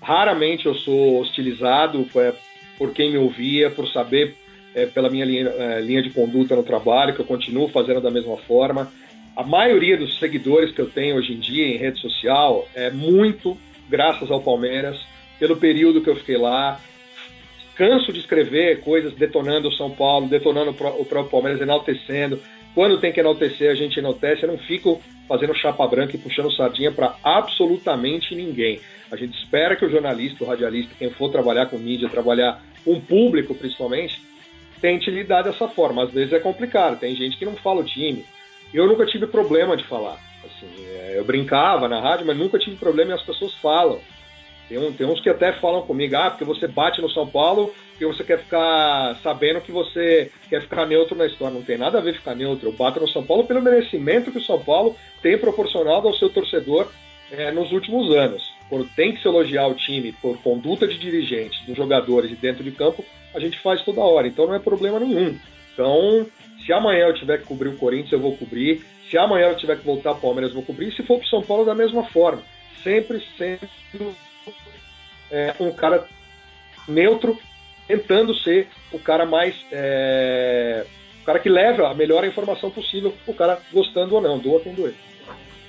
Speaker 5: Raramente eu sou hostilizado é, por quem me ouvia, por saber é, pela minha linha, é, linha de conduta no trabalho, que eu continuo fazendo da mesma forma. A maioria dos seguidores que eu tenho hoje em dia em rede social é muito graças ao Palmeiras, pelo período que eu fiquei lá. Canso de escrever coisas detonando o São Paulo, detonando o próprio Palmeiras, enaltecendo. Quando tem que enaltecer, a gente enaltece. Eu não fico fazendo chapa branca e puxando sardinha para absolutamente ninguém. A gente espera que o jornalista, o radialista, quem for trabalhar com mídia, trabalhar com público principalmente, tente lidar dessa forma. Às vezes é complicado, tem gente que não fala o time. Eu nunca tive problema de falar. Assim, é, eu brincava na rádio, mas nunca tive problema e as pessoas falam. Tem, um, tem uns que até falam comigo, ah, porque você bate no São Paulo porque você quer ficar sabendo que você quer ficar neutro na história. Não tem nada a ver ficar neutro. Eu bato no São Paulo pelo merecimento que o São Paulo tem proporcionado ao seu torcedor é, nos últimos anos. Quando tem que se elogiar o time por conduta de dirigentes, dos jogadores e dentro de campo, a gente faz toda hora. Então não é problema nenhum. Então, se amanhã eu tiver que cobrir o Corinthians, eu vou cobrir. Se amanhã eu tiver que voltar ao Palmeiras, eu vou cobrir. Se for para o São Paulo, da mesma forma. Sempre sendo é, um cara neutro, tentando ser o cara mais. É, o cara que leva a melhor informação possível, o cara gostando ou não, doa quem doer.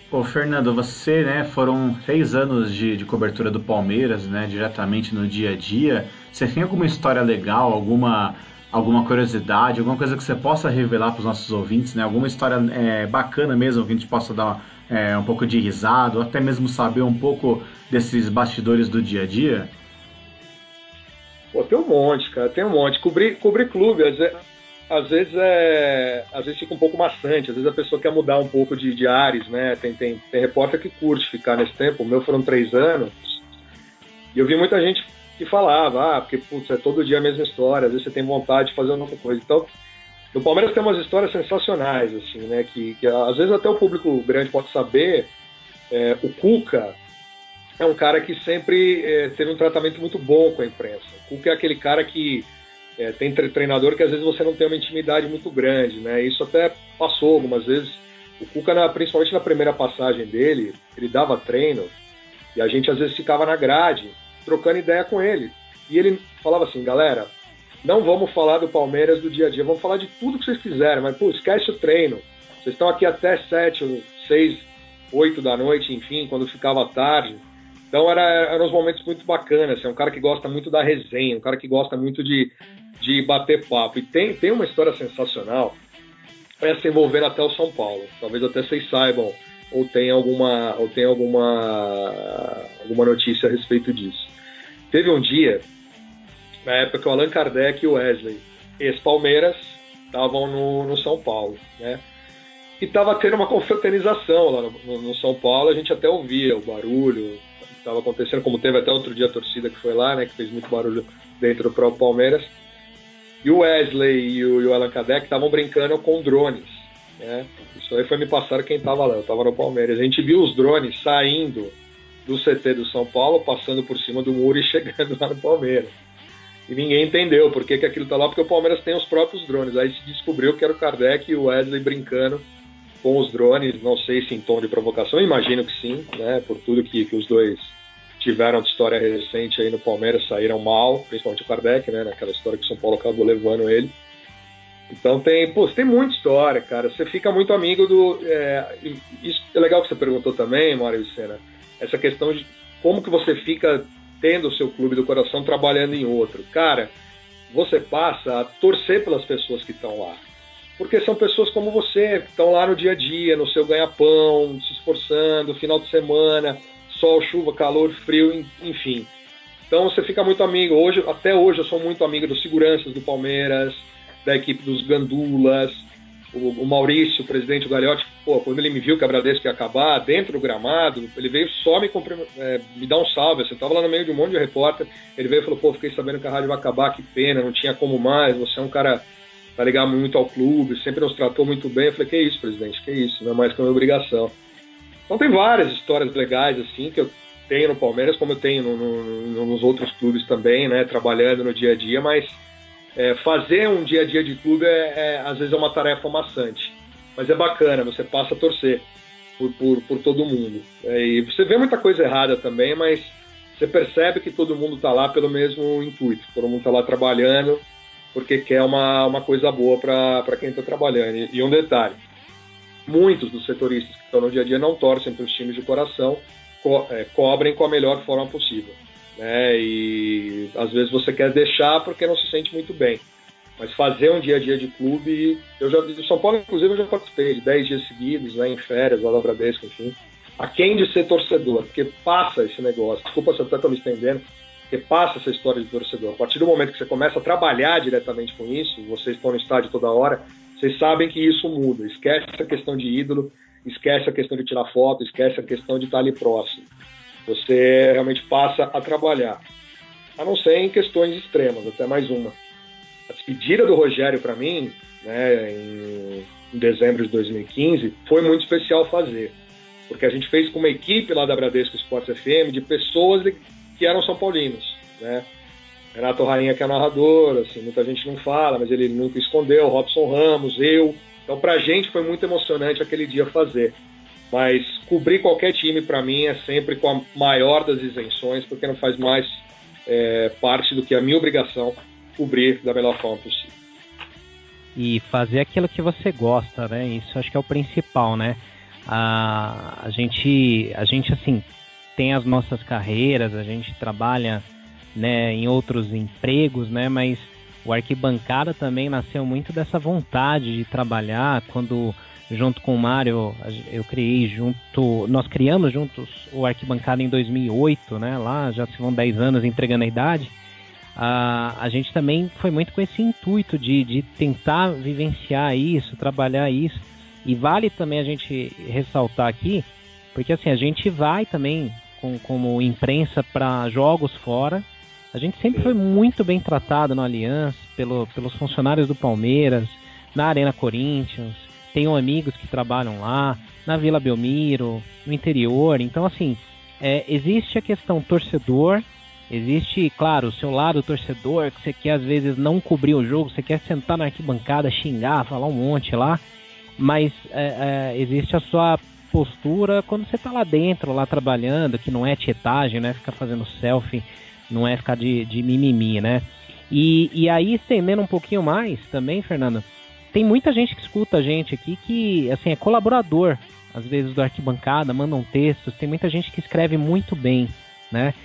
Speaker 3: Ô Fernando, você, né, foram três anos de, de, cobertura do Palmeiras, né, diretamente no dia a dia. Você tem alguma história legal, alguma, alguma curiosidade, alguma coisa que você possa revelar para os nossos ouvintes, né? Alguma história é, bacana mesmo que a gente possa dar é, um pouco de risada, ou até mesmo saber um pouco desses bastidores do dia a dia?
Speaker 5: Pô, tem um monte, cara, tem um monte. Cobrir, cobrir clube, às vezes, às vezes, é, às vezes fica um pouco maçante, às vezes a pessoa quer mudar um pouco de, de ares, né? Tem, tem, tem repórter que curte ficar nesse tempo, o meu foram três anos, e eu vi muita gente que falava, ah, porque putz, é todo dia a mesma história, às vezes você tem vontade de fazer uma outra coisa. Então, no Palmeiras tem umas histórias sensacionais, assim, né? Que, que às vezes até o público grande pode saber. É, o Cuca, é um cara que sempre é, teve um tratamento muito bom com a imprensa. O Cuca é aquele cara que é, tem treinador que às vezes você não tem uma intimidade muito grande, né? Isso até passou algumas vezes. O Cuca, na, principalmente na primeira passagem dele, ele dava treino e a gente às vezes ficava na grade trocando ideia com ele. E ele falava assim, galera, não vamos falar do Palmeiras do dia a dia, vamos falar de tudo que vocês quiserem, mas pô, esquece o treino. Vocês estão aqui até sete, seis, oito da noite, enfim, quando ficava tarde. Então era, eram uns momentos muito bacanas. É um cara que gosta muito da resenha, um cara que gosta muito de, de bater papo. E tem, tem uma história sensacional essa envolvendo até o São Paulo. Talvez até vocês saibam ou tem alguma ou tem alguma alguma notícia a respeito disso. Teve um dia na época que o Allan Kardec e o Wesley, ex-Palmeiras, estavam no, no São Paulo, né? E estava tendo uma confraternização lá no, no, São Paulo, a gente até ouvia o barulho, estava acontecendo, como teve até outro dia a torcida que foi lá, né, que fez muito barulho dentro do próprio Palmeiras. E o Wesley e o, e o Allan Kardec estavam brincando com drones, né? Isso aí foi me passar quem estava lá, eu estava no Palmeiras. A gente viu os drones saindo do CT do São Paulo, passando por cima do muro e [laughs] chegando lá no Palmeiras. E ninguém entendeu por que, que aquilo tá lá, porque o Palmeiras tem os próprios drones. Aí se descobriu que era o Kardec e o Wesley brincando com os drones, não sei se em tom de provocação, imagino que sim, né? Por tudo que, que os dois tiveram de história recente aí no Palmeiras, saíram mal, principalmente o Kardec, né? Naquela história que o São Paulo acabou levando ele. Então tem, pô, tem muita história, cara. Você fica muito amigo do. É, isso é legal que você perguntou também, Mário Vicena. Essa questão de como que você fica tendo o seu clube do coração trabalhando em outro. Cara, você passa a torcer pelas pessoas que estão lá. Porque são pessoas como você, que estão lá no dia a dia, no seu ganha-pão, se esforçando, final de semana, sol, chuva, calor, frio, enfim. Então você fica muito amigo. Hoje, até hoje eu sou muito amigo dos seguranças do Palmeiras, da equipe dos Gandulas, o, o Maurício, o presidente, o Galhote, pô, quando ele me viu que a Bradesco ia acabar, dentro do gramado, ele veio só me, é, me dar um salve. Assim, eu tava lá no meio de um monte de repórter, ele veio e falou, pô, fiquei sabendo que a rádio vai acabar, que pena, não tinha como mais, você é um cara tá ligado muito ao clube, sempre nos tratou muito bem. Eu falei, que isso, presidente, que isso, não é mais que uma obrigação. Então tem várias histórias legais, assim, que eu tenho no Palmeiras, como eu tenho no, no, nos outros clubes também, né, trabalhando no dia a dia, mas é, fazer um dia a dia de clube é, é, às vezes é uma tarefa maçante, mas é bacana, você passa a torcer por, por, por todo mundo. É, e você vê muita coisa errada também, mas você percebe que todo mundo está lá pelo mesmo intuito, todo mundo está lá trabalhando porque quer uma, uma coisa boa para quem está trabalhando. E, e um detalhe, muitos dos setoristas que estão no dia a dia não torcem para os times de coração, co é, cobrem com a melhor forma possível né? E às vezes você quer deixar porque não se sente muito bem. Mas fazer um dia a dia de clube, eu já do São Paulo, inclusive, eu já participei de 10 dias seguidos, né, em férias, lá no Bradesco, enfim. A quem de ser torcedor, porque passa esse negócio. Desculpa se eu estou me estendendo, porque passa essa história de torcedor. A partir do momento que você começa a trabalhar diretamente com isso, vocês estão no estádio toda hora, vocês sabem que isso muda. Esquece a questão de ídolo, esquece a questão de tirar foto, esquece a questão de estar ali próximo. Você realmente passa a trabalhar. A não ser em questões extremas, até mais uma. A despedida do Rogério para mim, né, em, em dezembro de 2015, foi muito especial fazer. Porque a gente fez com uma equipe lá da Bradesco Esportes FM de pessoas que eram São Paulinos, né? Renato Rainha, que é narrador, assim, muita gente não fala, mas ele nunca escondeu, Robson Ramos, eu. Então, pra gente foi muito emocionante aquele dia fazer. Mas cobrir qualquer time, para mim, é sempre com a maior das isenções, porque não faz mais é, parte do que a minha obrigação cobrir da melhor forma possível.
Speaker 4: E fazer aquilo que você gosta, né? Isso acho que é o principal, né? A, a gente, a gente assim tem as nossas carreiras, a gente trabalha, né, em outros empregos, né? Mas o arquibancada também nasceu muito dessa vontade de trabalhar quando junto com o Mário, eu criei junto, nós criamos juntos o Arquibancada em 2008, né? Lá já se vão 10 anos entregando a idade. A, a gente também foi muito com esse intuito de, de tentar vivenciar isso, trabalhar isso. E vale também a gente ressaltar aqui, porque assim, a gente vai também com, como imprensa para jogos fora. A gente sempre foi muito bem tratado no Aliança, pelo, pelos funcionários do Palmeiras, na Arena Corinthians, tenho amigos que trabalham lá, na Vila Belmiro, no interior. Então, assim, é, existe a questão torcedor, existe, claro, o seu lado torcedor, que você quer às vezes não cobrir o jogo, você quer sentar na arquibancada, xingar, falar um monte lá, mas é, é, existe a sua postura quando você está lá dentro, lá trabalhando, que não é tietagem, não é ficar fazendo selfie, não é ficar de, de mimimi, né? E, e aí, estendendo um pouquinho mais também, Fernando, tem muita gente que escuta a gente aqui que, assim, é colaborador, às vezes, do Arquibancada, mandam textos, tem muita gente que escreve muito bem, né?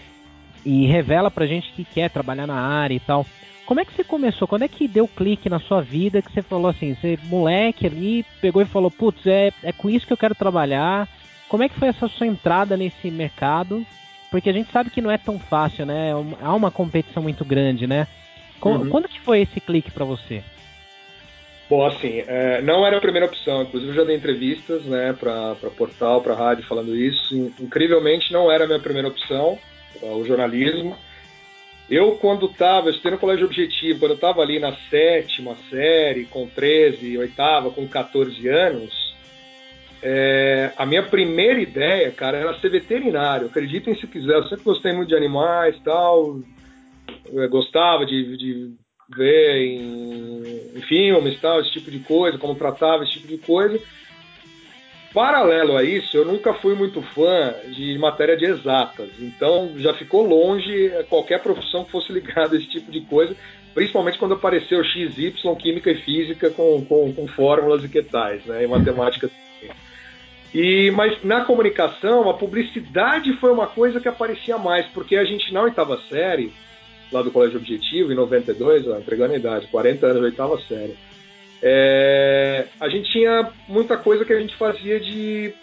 Speaker 4: E revela pra gente que quer trabalhar na área e tal. Como é que você começou? Quando é que deu clique na sua vida que você falou assim, você moleque ali, pegou e falou, putz, é, é com isso que eu quero trabalhar. Como é que foi essa sua entrada nesse mercado? Porque a gente sabe que não é tão fácil, né? Há uma competição muito grande, né? Uhum. Quando que foi esse clique para você?
Speaker 5: Bom, assim, é, não era a primeira opção. Inclusive, eu já dei entrevistas né, para portal, para rádio falando isso. Incrivelmente, não era a minha primeira opção, o jornalismo. Eu, quando estava, eu estudei no colégio objetivo, quando eu estava ali na sétima série, com 13, oitava, com 14 anos, é, a minha primeira ideia, cara, era ser veterinário. Acreditem se quiser, eu sempre gostei muito de animais tal, eu gostava de, de ver em, em filmes, tal, esse tipo de coisa, como tratava esse tipo de coisa. Paralelo a isso, eu nunca fui muito fã de matéria de exatas, então já ficou longe qualquer profissão que fosse ligada a esse tipo de coisa, principalmente quando apareceu XY, Química e Física com, com, com fórmulas e que tais, né, e matemática. E, mas na comunicação, a publicidade foi uma coisa que aparecia mais, porque a gente na oitava série, lá do Colégio Objetivo, em 92, ó, entregando a idade, 40 anos, oitava série. É, a gente tinha muita coisa que a gente fazia de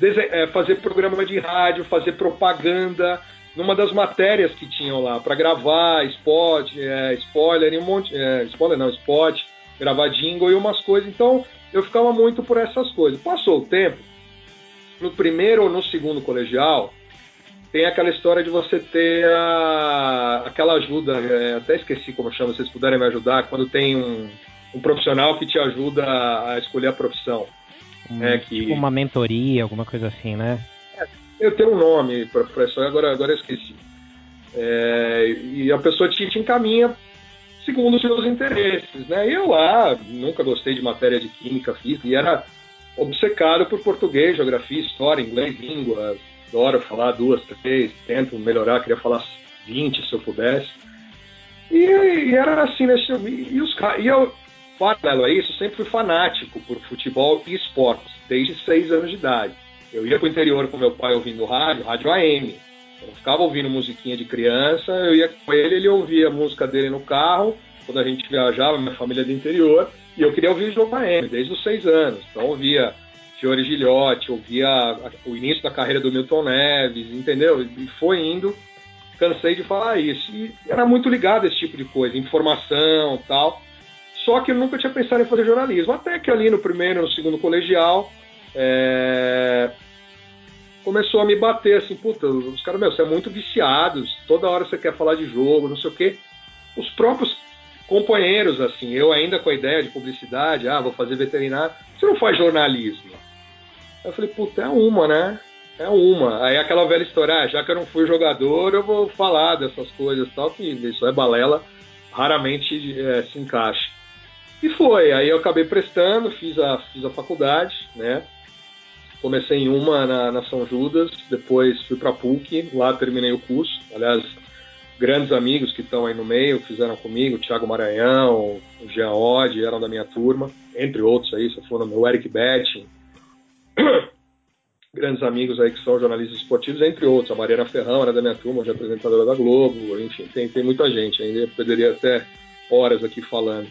Speaker 5: é, fazer programa de rádio, fazer propaganda, numa das matérias que tinham lá, para gravar spot, é, spoiler um monte. É, spoiler não, spot, gravar jingle e umas coisas. Então eu ficava muito por essas coisas. Passou o tempo, no primeiro ou no segundo colegial, tem aquela história de você ter a, aquela ajuda, é, até esqueci como chama, se vocês puderem me ajudar, quando tem um, um profissional que te ajuda a escolher a profissão.
Speaker 4: Um, é, que, tipo uma mentoria, alguma coisa assim, né?
Speaker 5: É, eu tenho um nome para isso, agora, agora eu esqueci. É, e a pessoa te, te encaminha segundo os seus interesses, né? Eu lá nunca gostei de matéria de química, física, e era obcecado por português, geografia, história, inglês, línguas, adoro falar duas, três, tento melhorar, queria falar 20 se eu pudesse. E, e era assim, né? E, os, e eu, paralelo a isso, sempre fui fanático por futebol e esportes, desde seis anos de idade. Eu ia para o interior com meu pai ouvindo rádio, rádio AM. Eu ficava ouvindo musiquinha de criança, eu ia com ele, ele ouvia a música dele no carro, quando a gente viajava, minha família é do interior, e eu queria ouvir jogo AM desde os seis anos. Então eu ouvia Fiore Gilhote, ouvia o início da carreira do Milton Neves, entendeu? E foi indo, cansei de falar isso. E era muito ligado a esse tipo de coisa, informação tal. Só que eu nunca tinha pensado em fazer jornalismo. Até que ali no primeiro, no segundo colegial, é... começou a me bater assim, puta, os caras, meu, você é muito viciados, toda hora você quer falar de jogo, não sei o quê. Os próprios companheiros, assim, eu ainda com a ideia de publicidade, ah, vou fazer veterinário, você não faz jornalismo. Eu falei, puta, é uma, né? É uma. Aí aquela velha história, ah, já que eu não fui jogador, eu vou falar dessas coisas tal, que isso é balela, raramente é, se encaixa. E foi, aí eu acabei prestando, fiz a, fiz a faculdade, né? Comecei em uma na, na São Judas, depois fui para PUC, lá terminei o curso. Aliás, grandes amigos que estão aí no meio fizeram comigo, o Thiago Maranhão, o Jean Odd, eram da minha turma, entre outros aí, se for o Eric Betting, [coughs] grandes amigos aí que são jornalistas esportivos, entre outros. A Mariana Ferrão era da minha turma, hoje é apresentadora da Globo, enfim, tem, tem muita gente, ainda perderia até horas aqui falando.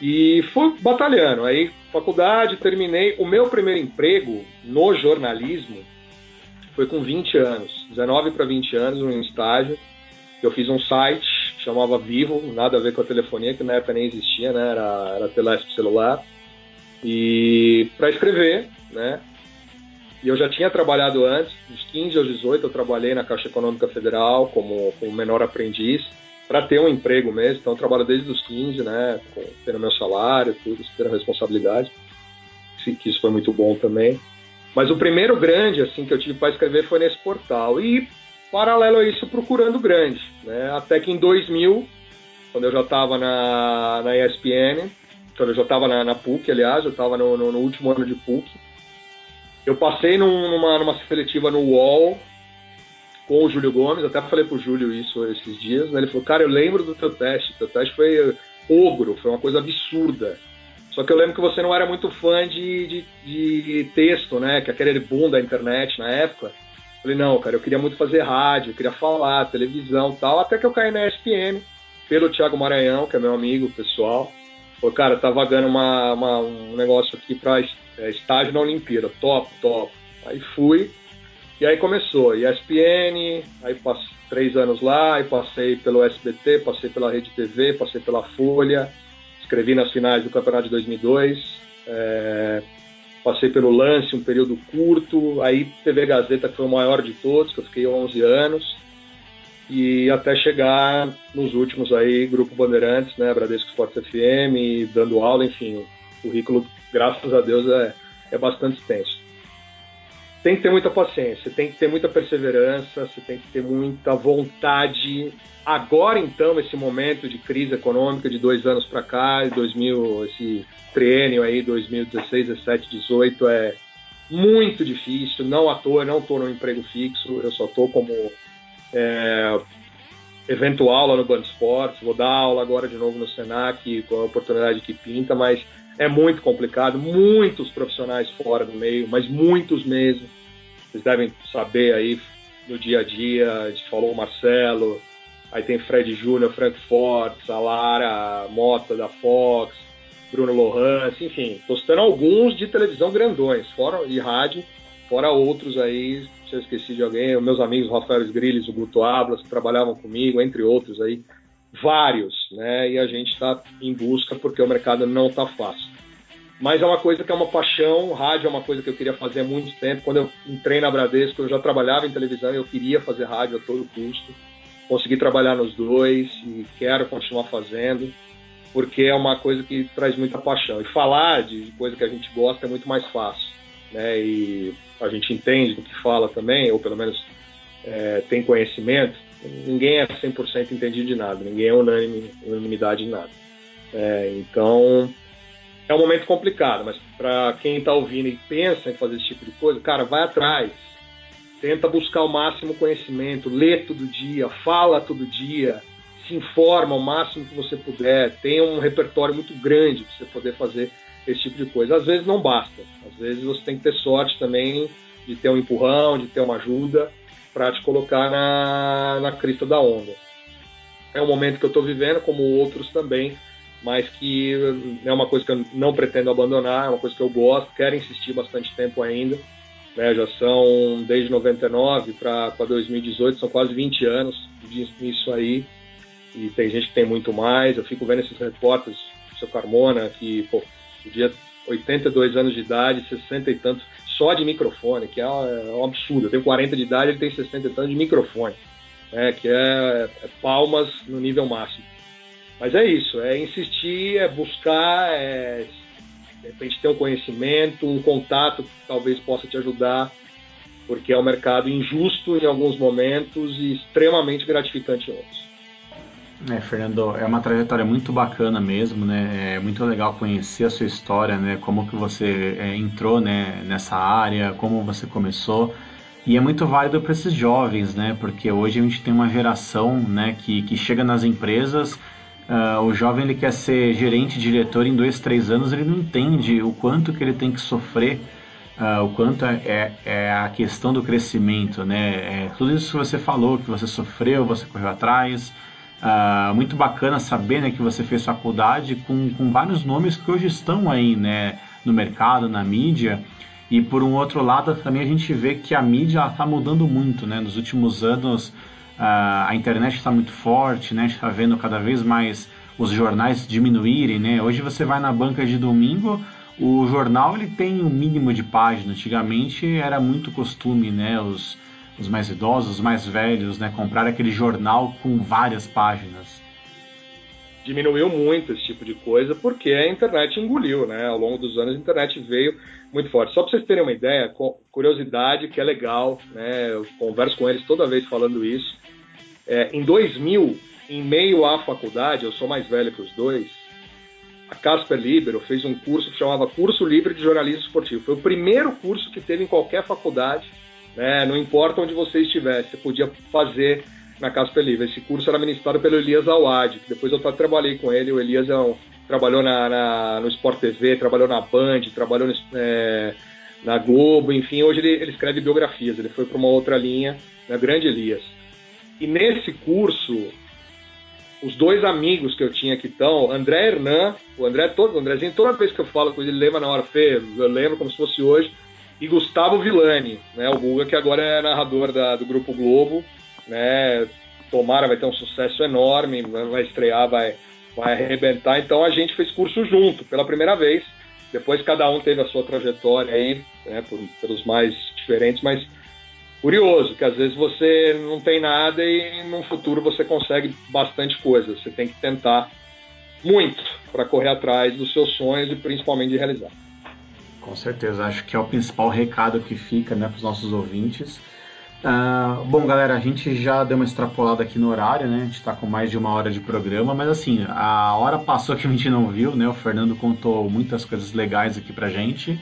Speaker 5: E fui batalhando. Aí, faculdade, terminei. O meu primeiro emprego no jornalismo foi com 20 anos, 19 para 20 anos, um estágio. Eu fiz um site, chamava Vivo, nada a ver com a telefonia, que na época nem existia, né? Era, era telespe celular. E para escrever, né? E eu já tinha trabalhado antes, dos 15 aos 18, eu trabalhei na Caixa Econômica Federal como, como menor aprendiz, para ter um emprego mesmo. Então, eu trabalho desde os 15, né? Com, tendo meu salário, tudo, tendo responsabilidade. Que isso foi muito bom também. Mas o primeiro grande, assim, que eu tive para escrever foi nesse portal. E, paralelo a isso, procurando grande, né? Até que em 2000, quando eu já estava na, na ESPN, quando eu já estava na, na, PUC, aliás, eu estava no, no, no último ano de PUC, eu passei num, numa, numa seletiva no UOL com o Júlio Gomes, até falei pro Júlio isso esses dias, né? Ele falou, cara, eu lembro do teu teste, teu teste foi ogro, foi uma coisa absurda. Só que eu lembro que você não era muito fã de, de, de texto, né? Que aquele boom da internet na época. Falei, não, cara, eu queria muito fazer rádio, eu queria falar, televisão tal, até que eu caí na ESPN, pelo Thiago Maranhão, que é meu amigo pessoal. Falou, cara, tá vagando uma, uma um negócio aqui pra é, estágio na Olimpíada, top, top. Aí fui, e aí começou, ESPN, aí passei três anos lá, aí passei pelo SBT, passei pela Rede TV, passei pela Folha, escrevi nas finais do Campeonato de 2002, é, passei pelo Lance, um período curto, aí TV Gazeta, que foi o maior de todos, que eu fiquei 11 anos, e até chegar nos últimos aí, Grupo Bandeirantes, né, Bradesco Esportes FM, dando aula, enfim, o currículo graças a Deus, é, é bastante extenso. Tem que ter muita paciência, tem que ter muita perseverança, você tem que ter muita vontade. Agora, então, esse momento de crise econômica de dois anos para cá, 2000, esse triênio aí, 2016, 17, 18, é muito difícil. Não à toa, não estou no emprego fixo, eu só estou como é, eventual lá no Band Esportes. Vou dar aula agora de novo no Senac, com a oportunidade que pinta, mas é muito complicado, muitos profissionais fora do meio, mas muitos mesmo. Vocês devem saber aí no dia a dia, falou o Marcelo, aí tem Fred Júnior, Frank Fortes, a Lara Mota da Fox, Bruno Lohans, enfim, estou citando alguns de televisão grandões, fora de rádio, fora outros aí, se eu esqueci de alguém, meus amigos Rafael Grilles, o Guto Ablas, que trabalhavam comigo, entre outros aí, vários, né? E a gente está em busca porque o mercado não está fácil. Mas é uma coisa que é uma paixão, rádio é uma coisa que eu queria fazer há muito tempo. Quando eu entrei na Bradesco, eu já trabalhava em televisão e eu queria fazer rádio a todo custo. Consegui trabalhar nos dois e quero continuar fazendo, porque é uma coisa que traz muita paixão. E falar de coisa que a gente gosta é muito mais fácil, né? E a gente entende do que fala também, ou pelo menos é, tem conhecimento ninguém é 100% entendido de nada, ninguém é unânime, unanimidade de nada. É, então, é um momento complicado, mas para quem está ouvindo e pensa em fazer esse tipo de coisa, cara, vai atrás. Tenta buscar o máximo conhecimento, lê todo dia, fala todo dia, se informa o máximo que você puder, tenha um repertório muito grande para você poder fazer esse tipo de coisa. Às vezes não basta, às vezes você tem que ter sorte também de ter um empurrão, de ter uma ajuda, para te colocar na, na crista da onda. é um momento que eu estou vivendo, como outros também, mas que é uma coisa que eu não pretendo abandonar, é uma coisa que eu gosto, quero insistir bastante tempo ainda. Né, já são desde 99 para 2018, são quase 20 anos nisso aí, e tem gente que tem muito mais. Eu fico vendo esses repórteres, o seu Carmona, que pô, podia 82 anos de idade, 60 e tantos, só de microfone, que é um, é absurdo. Eu tenho 40 de idade, ele tem 60 e tantos de microfone, né, que é, é palmas no nível máximo. Mas é isso, é insistir, é buscar, é de repente ter um conhecimento, um contato que talvez possa te ajudar, porque é um mercado injusto em alguns momentos e extremamente gratificante em outros.
Speaker 3: É, Fernando, é uma trajetória muito bacana mesmo, né? É muito legal conhecer a sua história, né? Como que você é, entrou né, nessa área, como você começou. E é muito válido para esses jovens, né? Porque hoje a gente tem uma geração né, que, que chega nas empresas Uh, o jovem ele quer ser gerente, diretor em dois, três anos, ele não entende o quanto que ele tem que sofrer, uh, o quanto é, é, é, a questão do crescimento, né? É, tudo isso que você falou, que você sofreu, você correu atrás. Uh, muito bacana saber né, que você fez faculdade com, com vários nomes que hoje estão aí né, no mercado, na mídia. E por um outro lado também a gente vê que a mídia está mudando muito, né? Nos últimos anos a internet está muito forte, né? está vendo cada vez mais os jornais diminuírem, né? Hoje você vai na banca de domingo, o jornal ele tem um mínimo de página. Antigamente era muito costume, né? Os, os mais idosos, os mais velhos, né? Comprar aquele jornal com várias páginas.
Speaker 5: Diminuiu muito esse tipo de coisa porque a internet engoliu, né? Ao longo dos anos a internet veio muito forte. Só para vocês terem uma ideia, curiosidade que é legal, né? Eu converso com eles toda vez falando isso. É, em 2000, em meio à faculdade, eu sou mais velho que os dois, a Casper Libero fez um curso que chamava Curso Livre de Jornalismo Esportivo. Foi o primeiro curso que teve em qualquer faculdade, né? não importa onde você estivesse, você podia fazer na Casper Livre. Esse curso era ministrado pelo Elias Awad, que depois eu trabalhei com ele. O Elias é um, trabalhou na, na, no Sport TV, trabalhou na Band, trabalhou no, é, na Globo, enfim, hoje ele, ele escreve biografias. Ele foi para uma outra linha, na Grande Elias. E nesse curso, os dois amigos que eu tinha que estão, André Hernan, o André todo, o Andrezinho, toda vez que eu falo com ele, ele lembra na hora, Fê, eu lembro como se fosse hoje, e Gustavo Villani, né, o Guga, que agora é narrador da, do Grupo Globo, né, tomara, vai ter um sucesso enorme, vai estrear, vai, vai arrebentar, então a gente fez curso junto, pela primeira vez, depois cada um teve a sua trajetória aí, né, por, pelos mais diferentes, mas curioso, que às vezes você não tem nada e no futuro você consegue bastante coisa. Você tem que tentar muito para correr atrás dos seus sonhos e principalmente de realizar.
Speaker 3: Com certeza, acho que é o principal recado que fica né, para os nossos ouvintes. Uh, bom, galera, a gente já deu uma extrapolada aqui no horário, né? A gente está com mais de uma hora de programa, mas assim, a hora passou que a gente não viu, né? O Fernando contou muitas coisas legais aqui pra gente.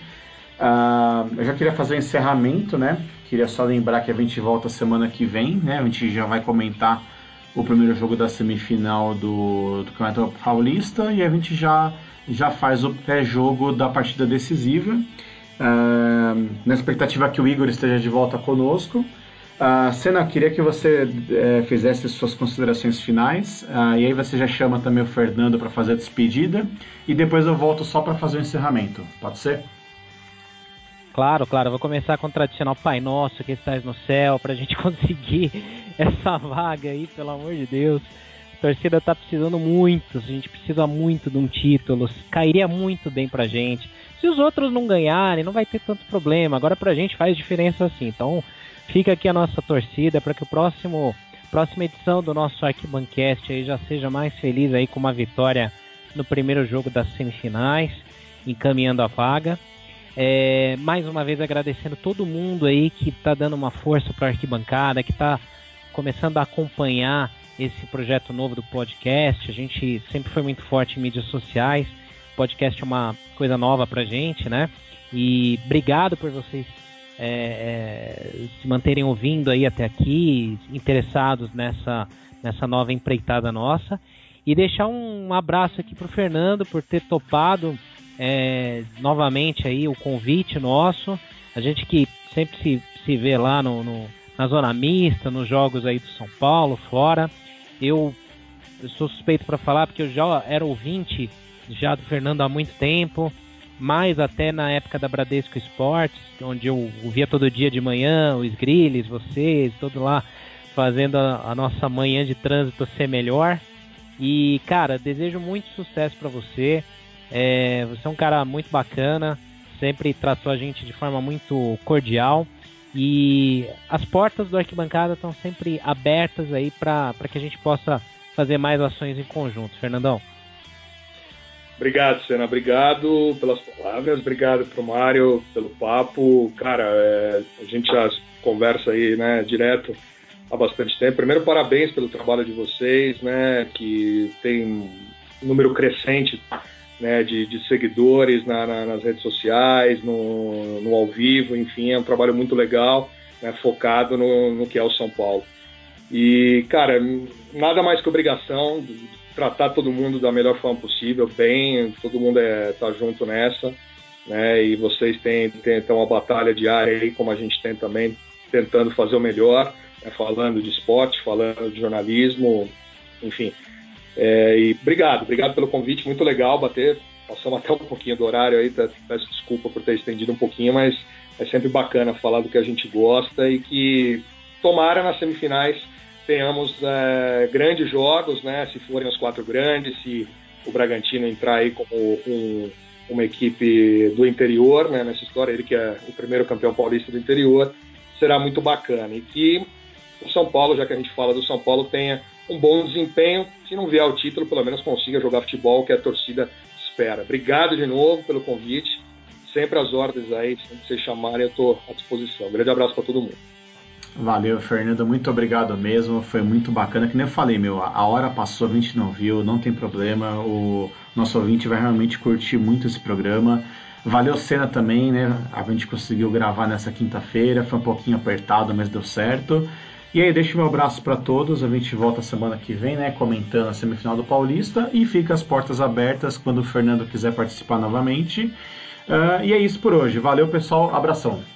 Speaker 3: Uh, eu já queria fazer o um encerramento, né? Queria só lembrar que a gente volta semana que vem, né? A gente já vai comentar o primeiro jogo da semifinal do, do Campeonato Paulista e a gente já, já faz o pré-jogo da partida decisiva. Uh, na expectativa que o Igor esteja de volta conosco. Uh, Senna, queria que você uh, fizesse suas considerações finais, uh, e aí você já chama também o Fernando para fazer a despedida, e depois eu volto só para fazer o encerramento. Pode ser?
Speaker 4: Claro, claro. Vou começar com o tradicional Pai Nosso que estás no céu, para a gente [laughs] conseguir essa vaga aí, pelo amor de Deus. A torcida tá precisando muito, a gente precisa muito de um título, cairia muito bem pra gente. Se os outros não ganharem, não vai ter tanto problema. Agora pra gente faz diferença assim. Então, fica aqui a nossa torcida para que o próximo próxima edição do nosso Arquibancast aí já seja mais feliz aí com uma vitória no primeiro jogo das semifinais, encaminhando a vaga. É, mais uma vez agradecendo todo mundo aí que está dando uma força para a arquibancada, que está começando a acompanhar esse projeto novo do podcast. A gente sempre foi muito forte em mídias sociais. Podcast é uma coisa nova para gente, né? E obrigado por vocês é, é, se manterem ouvindo aí até aqui, interessados nessa, nessa nova empreitada nossa. E deixar um abraço aqui para o Fernando por ter topado é, novamente aí o convite nosso. A gente que sempre se, se vê lá no, no, na zona mista, nos jogos aí do São Paulo, fora. Eu eu sou suspeito para falar porque eu já era ouvinte já do Fernando há muito tempo, mais até na época da Bradesco Esportes, onde eu ouvia todo dia de manhã os grilles, vocês, todo lá fazendo a, a nossa manhã de trânsito ser melhor. E cara, desejo muito sucesso para você. É, você é um cara muito bacana, sempre tratou a gente de forma muito cordial. E as portas do arquibancada estão sempre abertas aí para que a gente possa fazer mais ações em conjunto. Fernandão.
Speaker 5: Obrigado, Senna. Obrigado pelas palavras. Obrigado pro Mário pelo papo. Cara, é, a gente já conversa aí, né, direto há bastante tempo. Primeiro, parabéns pelo trabalho de vocês, né, que tem um número crescente né, de, de seguidores na, na, nas redes sociais, no, no, ao vivo, enfim, é um trabalho muito legal, né, focado no, no que é o São Paulo. E, cara, nada mais que obrigação tratar todo mundo da melhor forma possível, bem, todo mundo é, tá junto nessa, né? E vocês têm, têm então uma batalha diária aí, como a gente tem também, tentando fazer o melhor, né? falando de esporte, falando de jornalismo, enfim. É, e obrigado, obrigado pelo convite, muito legal bater. Passamos até um pouquinho do horário aí, peço desculpa por ter estendido um pouquinho, mas é sempre bacana falar do que a gente gosta e que tomara nas semifinais tenhamos é, grandes jogos, né? Se forem os quatro grandes, se o Bragantino entrar aí como um, uma equipe do interior, né? Nessa história, ele que é o primeiro campeão paulista do interior, será muito bacana. E que o São Paulo, já que a gente fala do São Paulo, tenha um bom desempenho. Se não vier o título, pelo menos consiga jogar futebol que a torcida espera. Obrigado de novo pelo convite. Sempre as ordens aí, se vocês chamarem, eu estou à disposição. Um grande abraço para todo mundo.
Speaker 3: Valeu, Fernando. Muito obrigado mesmo. Foi muito bacana. Que nem eu falei, meu, a hora passou, a gente não viu, não tem problema. O nosso ouvinte vai realmente curtir muito esse programa. Valeu, Cena, também, né? A gente conseguiu gravar nessa quinta-feira. Foi um pouquinho apertado, mas deu certo. E aí, deixo meu abraço para todos. A gente volta semana que vem, né? Comentando a semifinal do Paulista. E fica as portas abertas quando o Fernando quiser participar novamente. Uh, e é isso por hoje. Valeu, pessoal. Abração.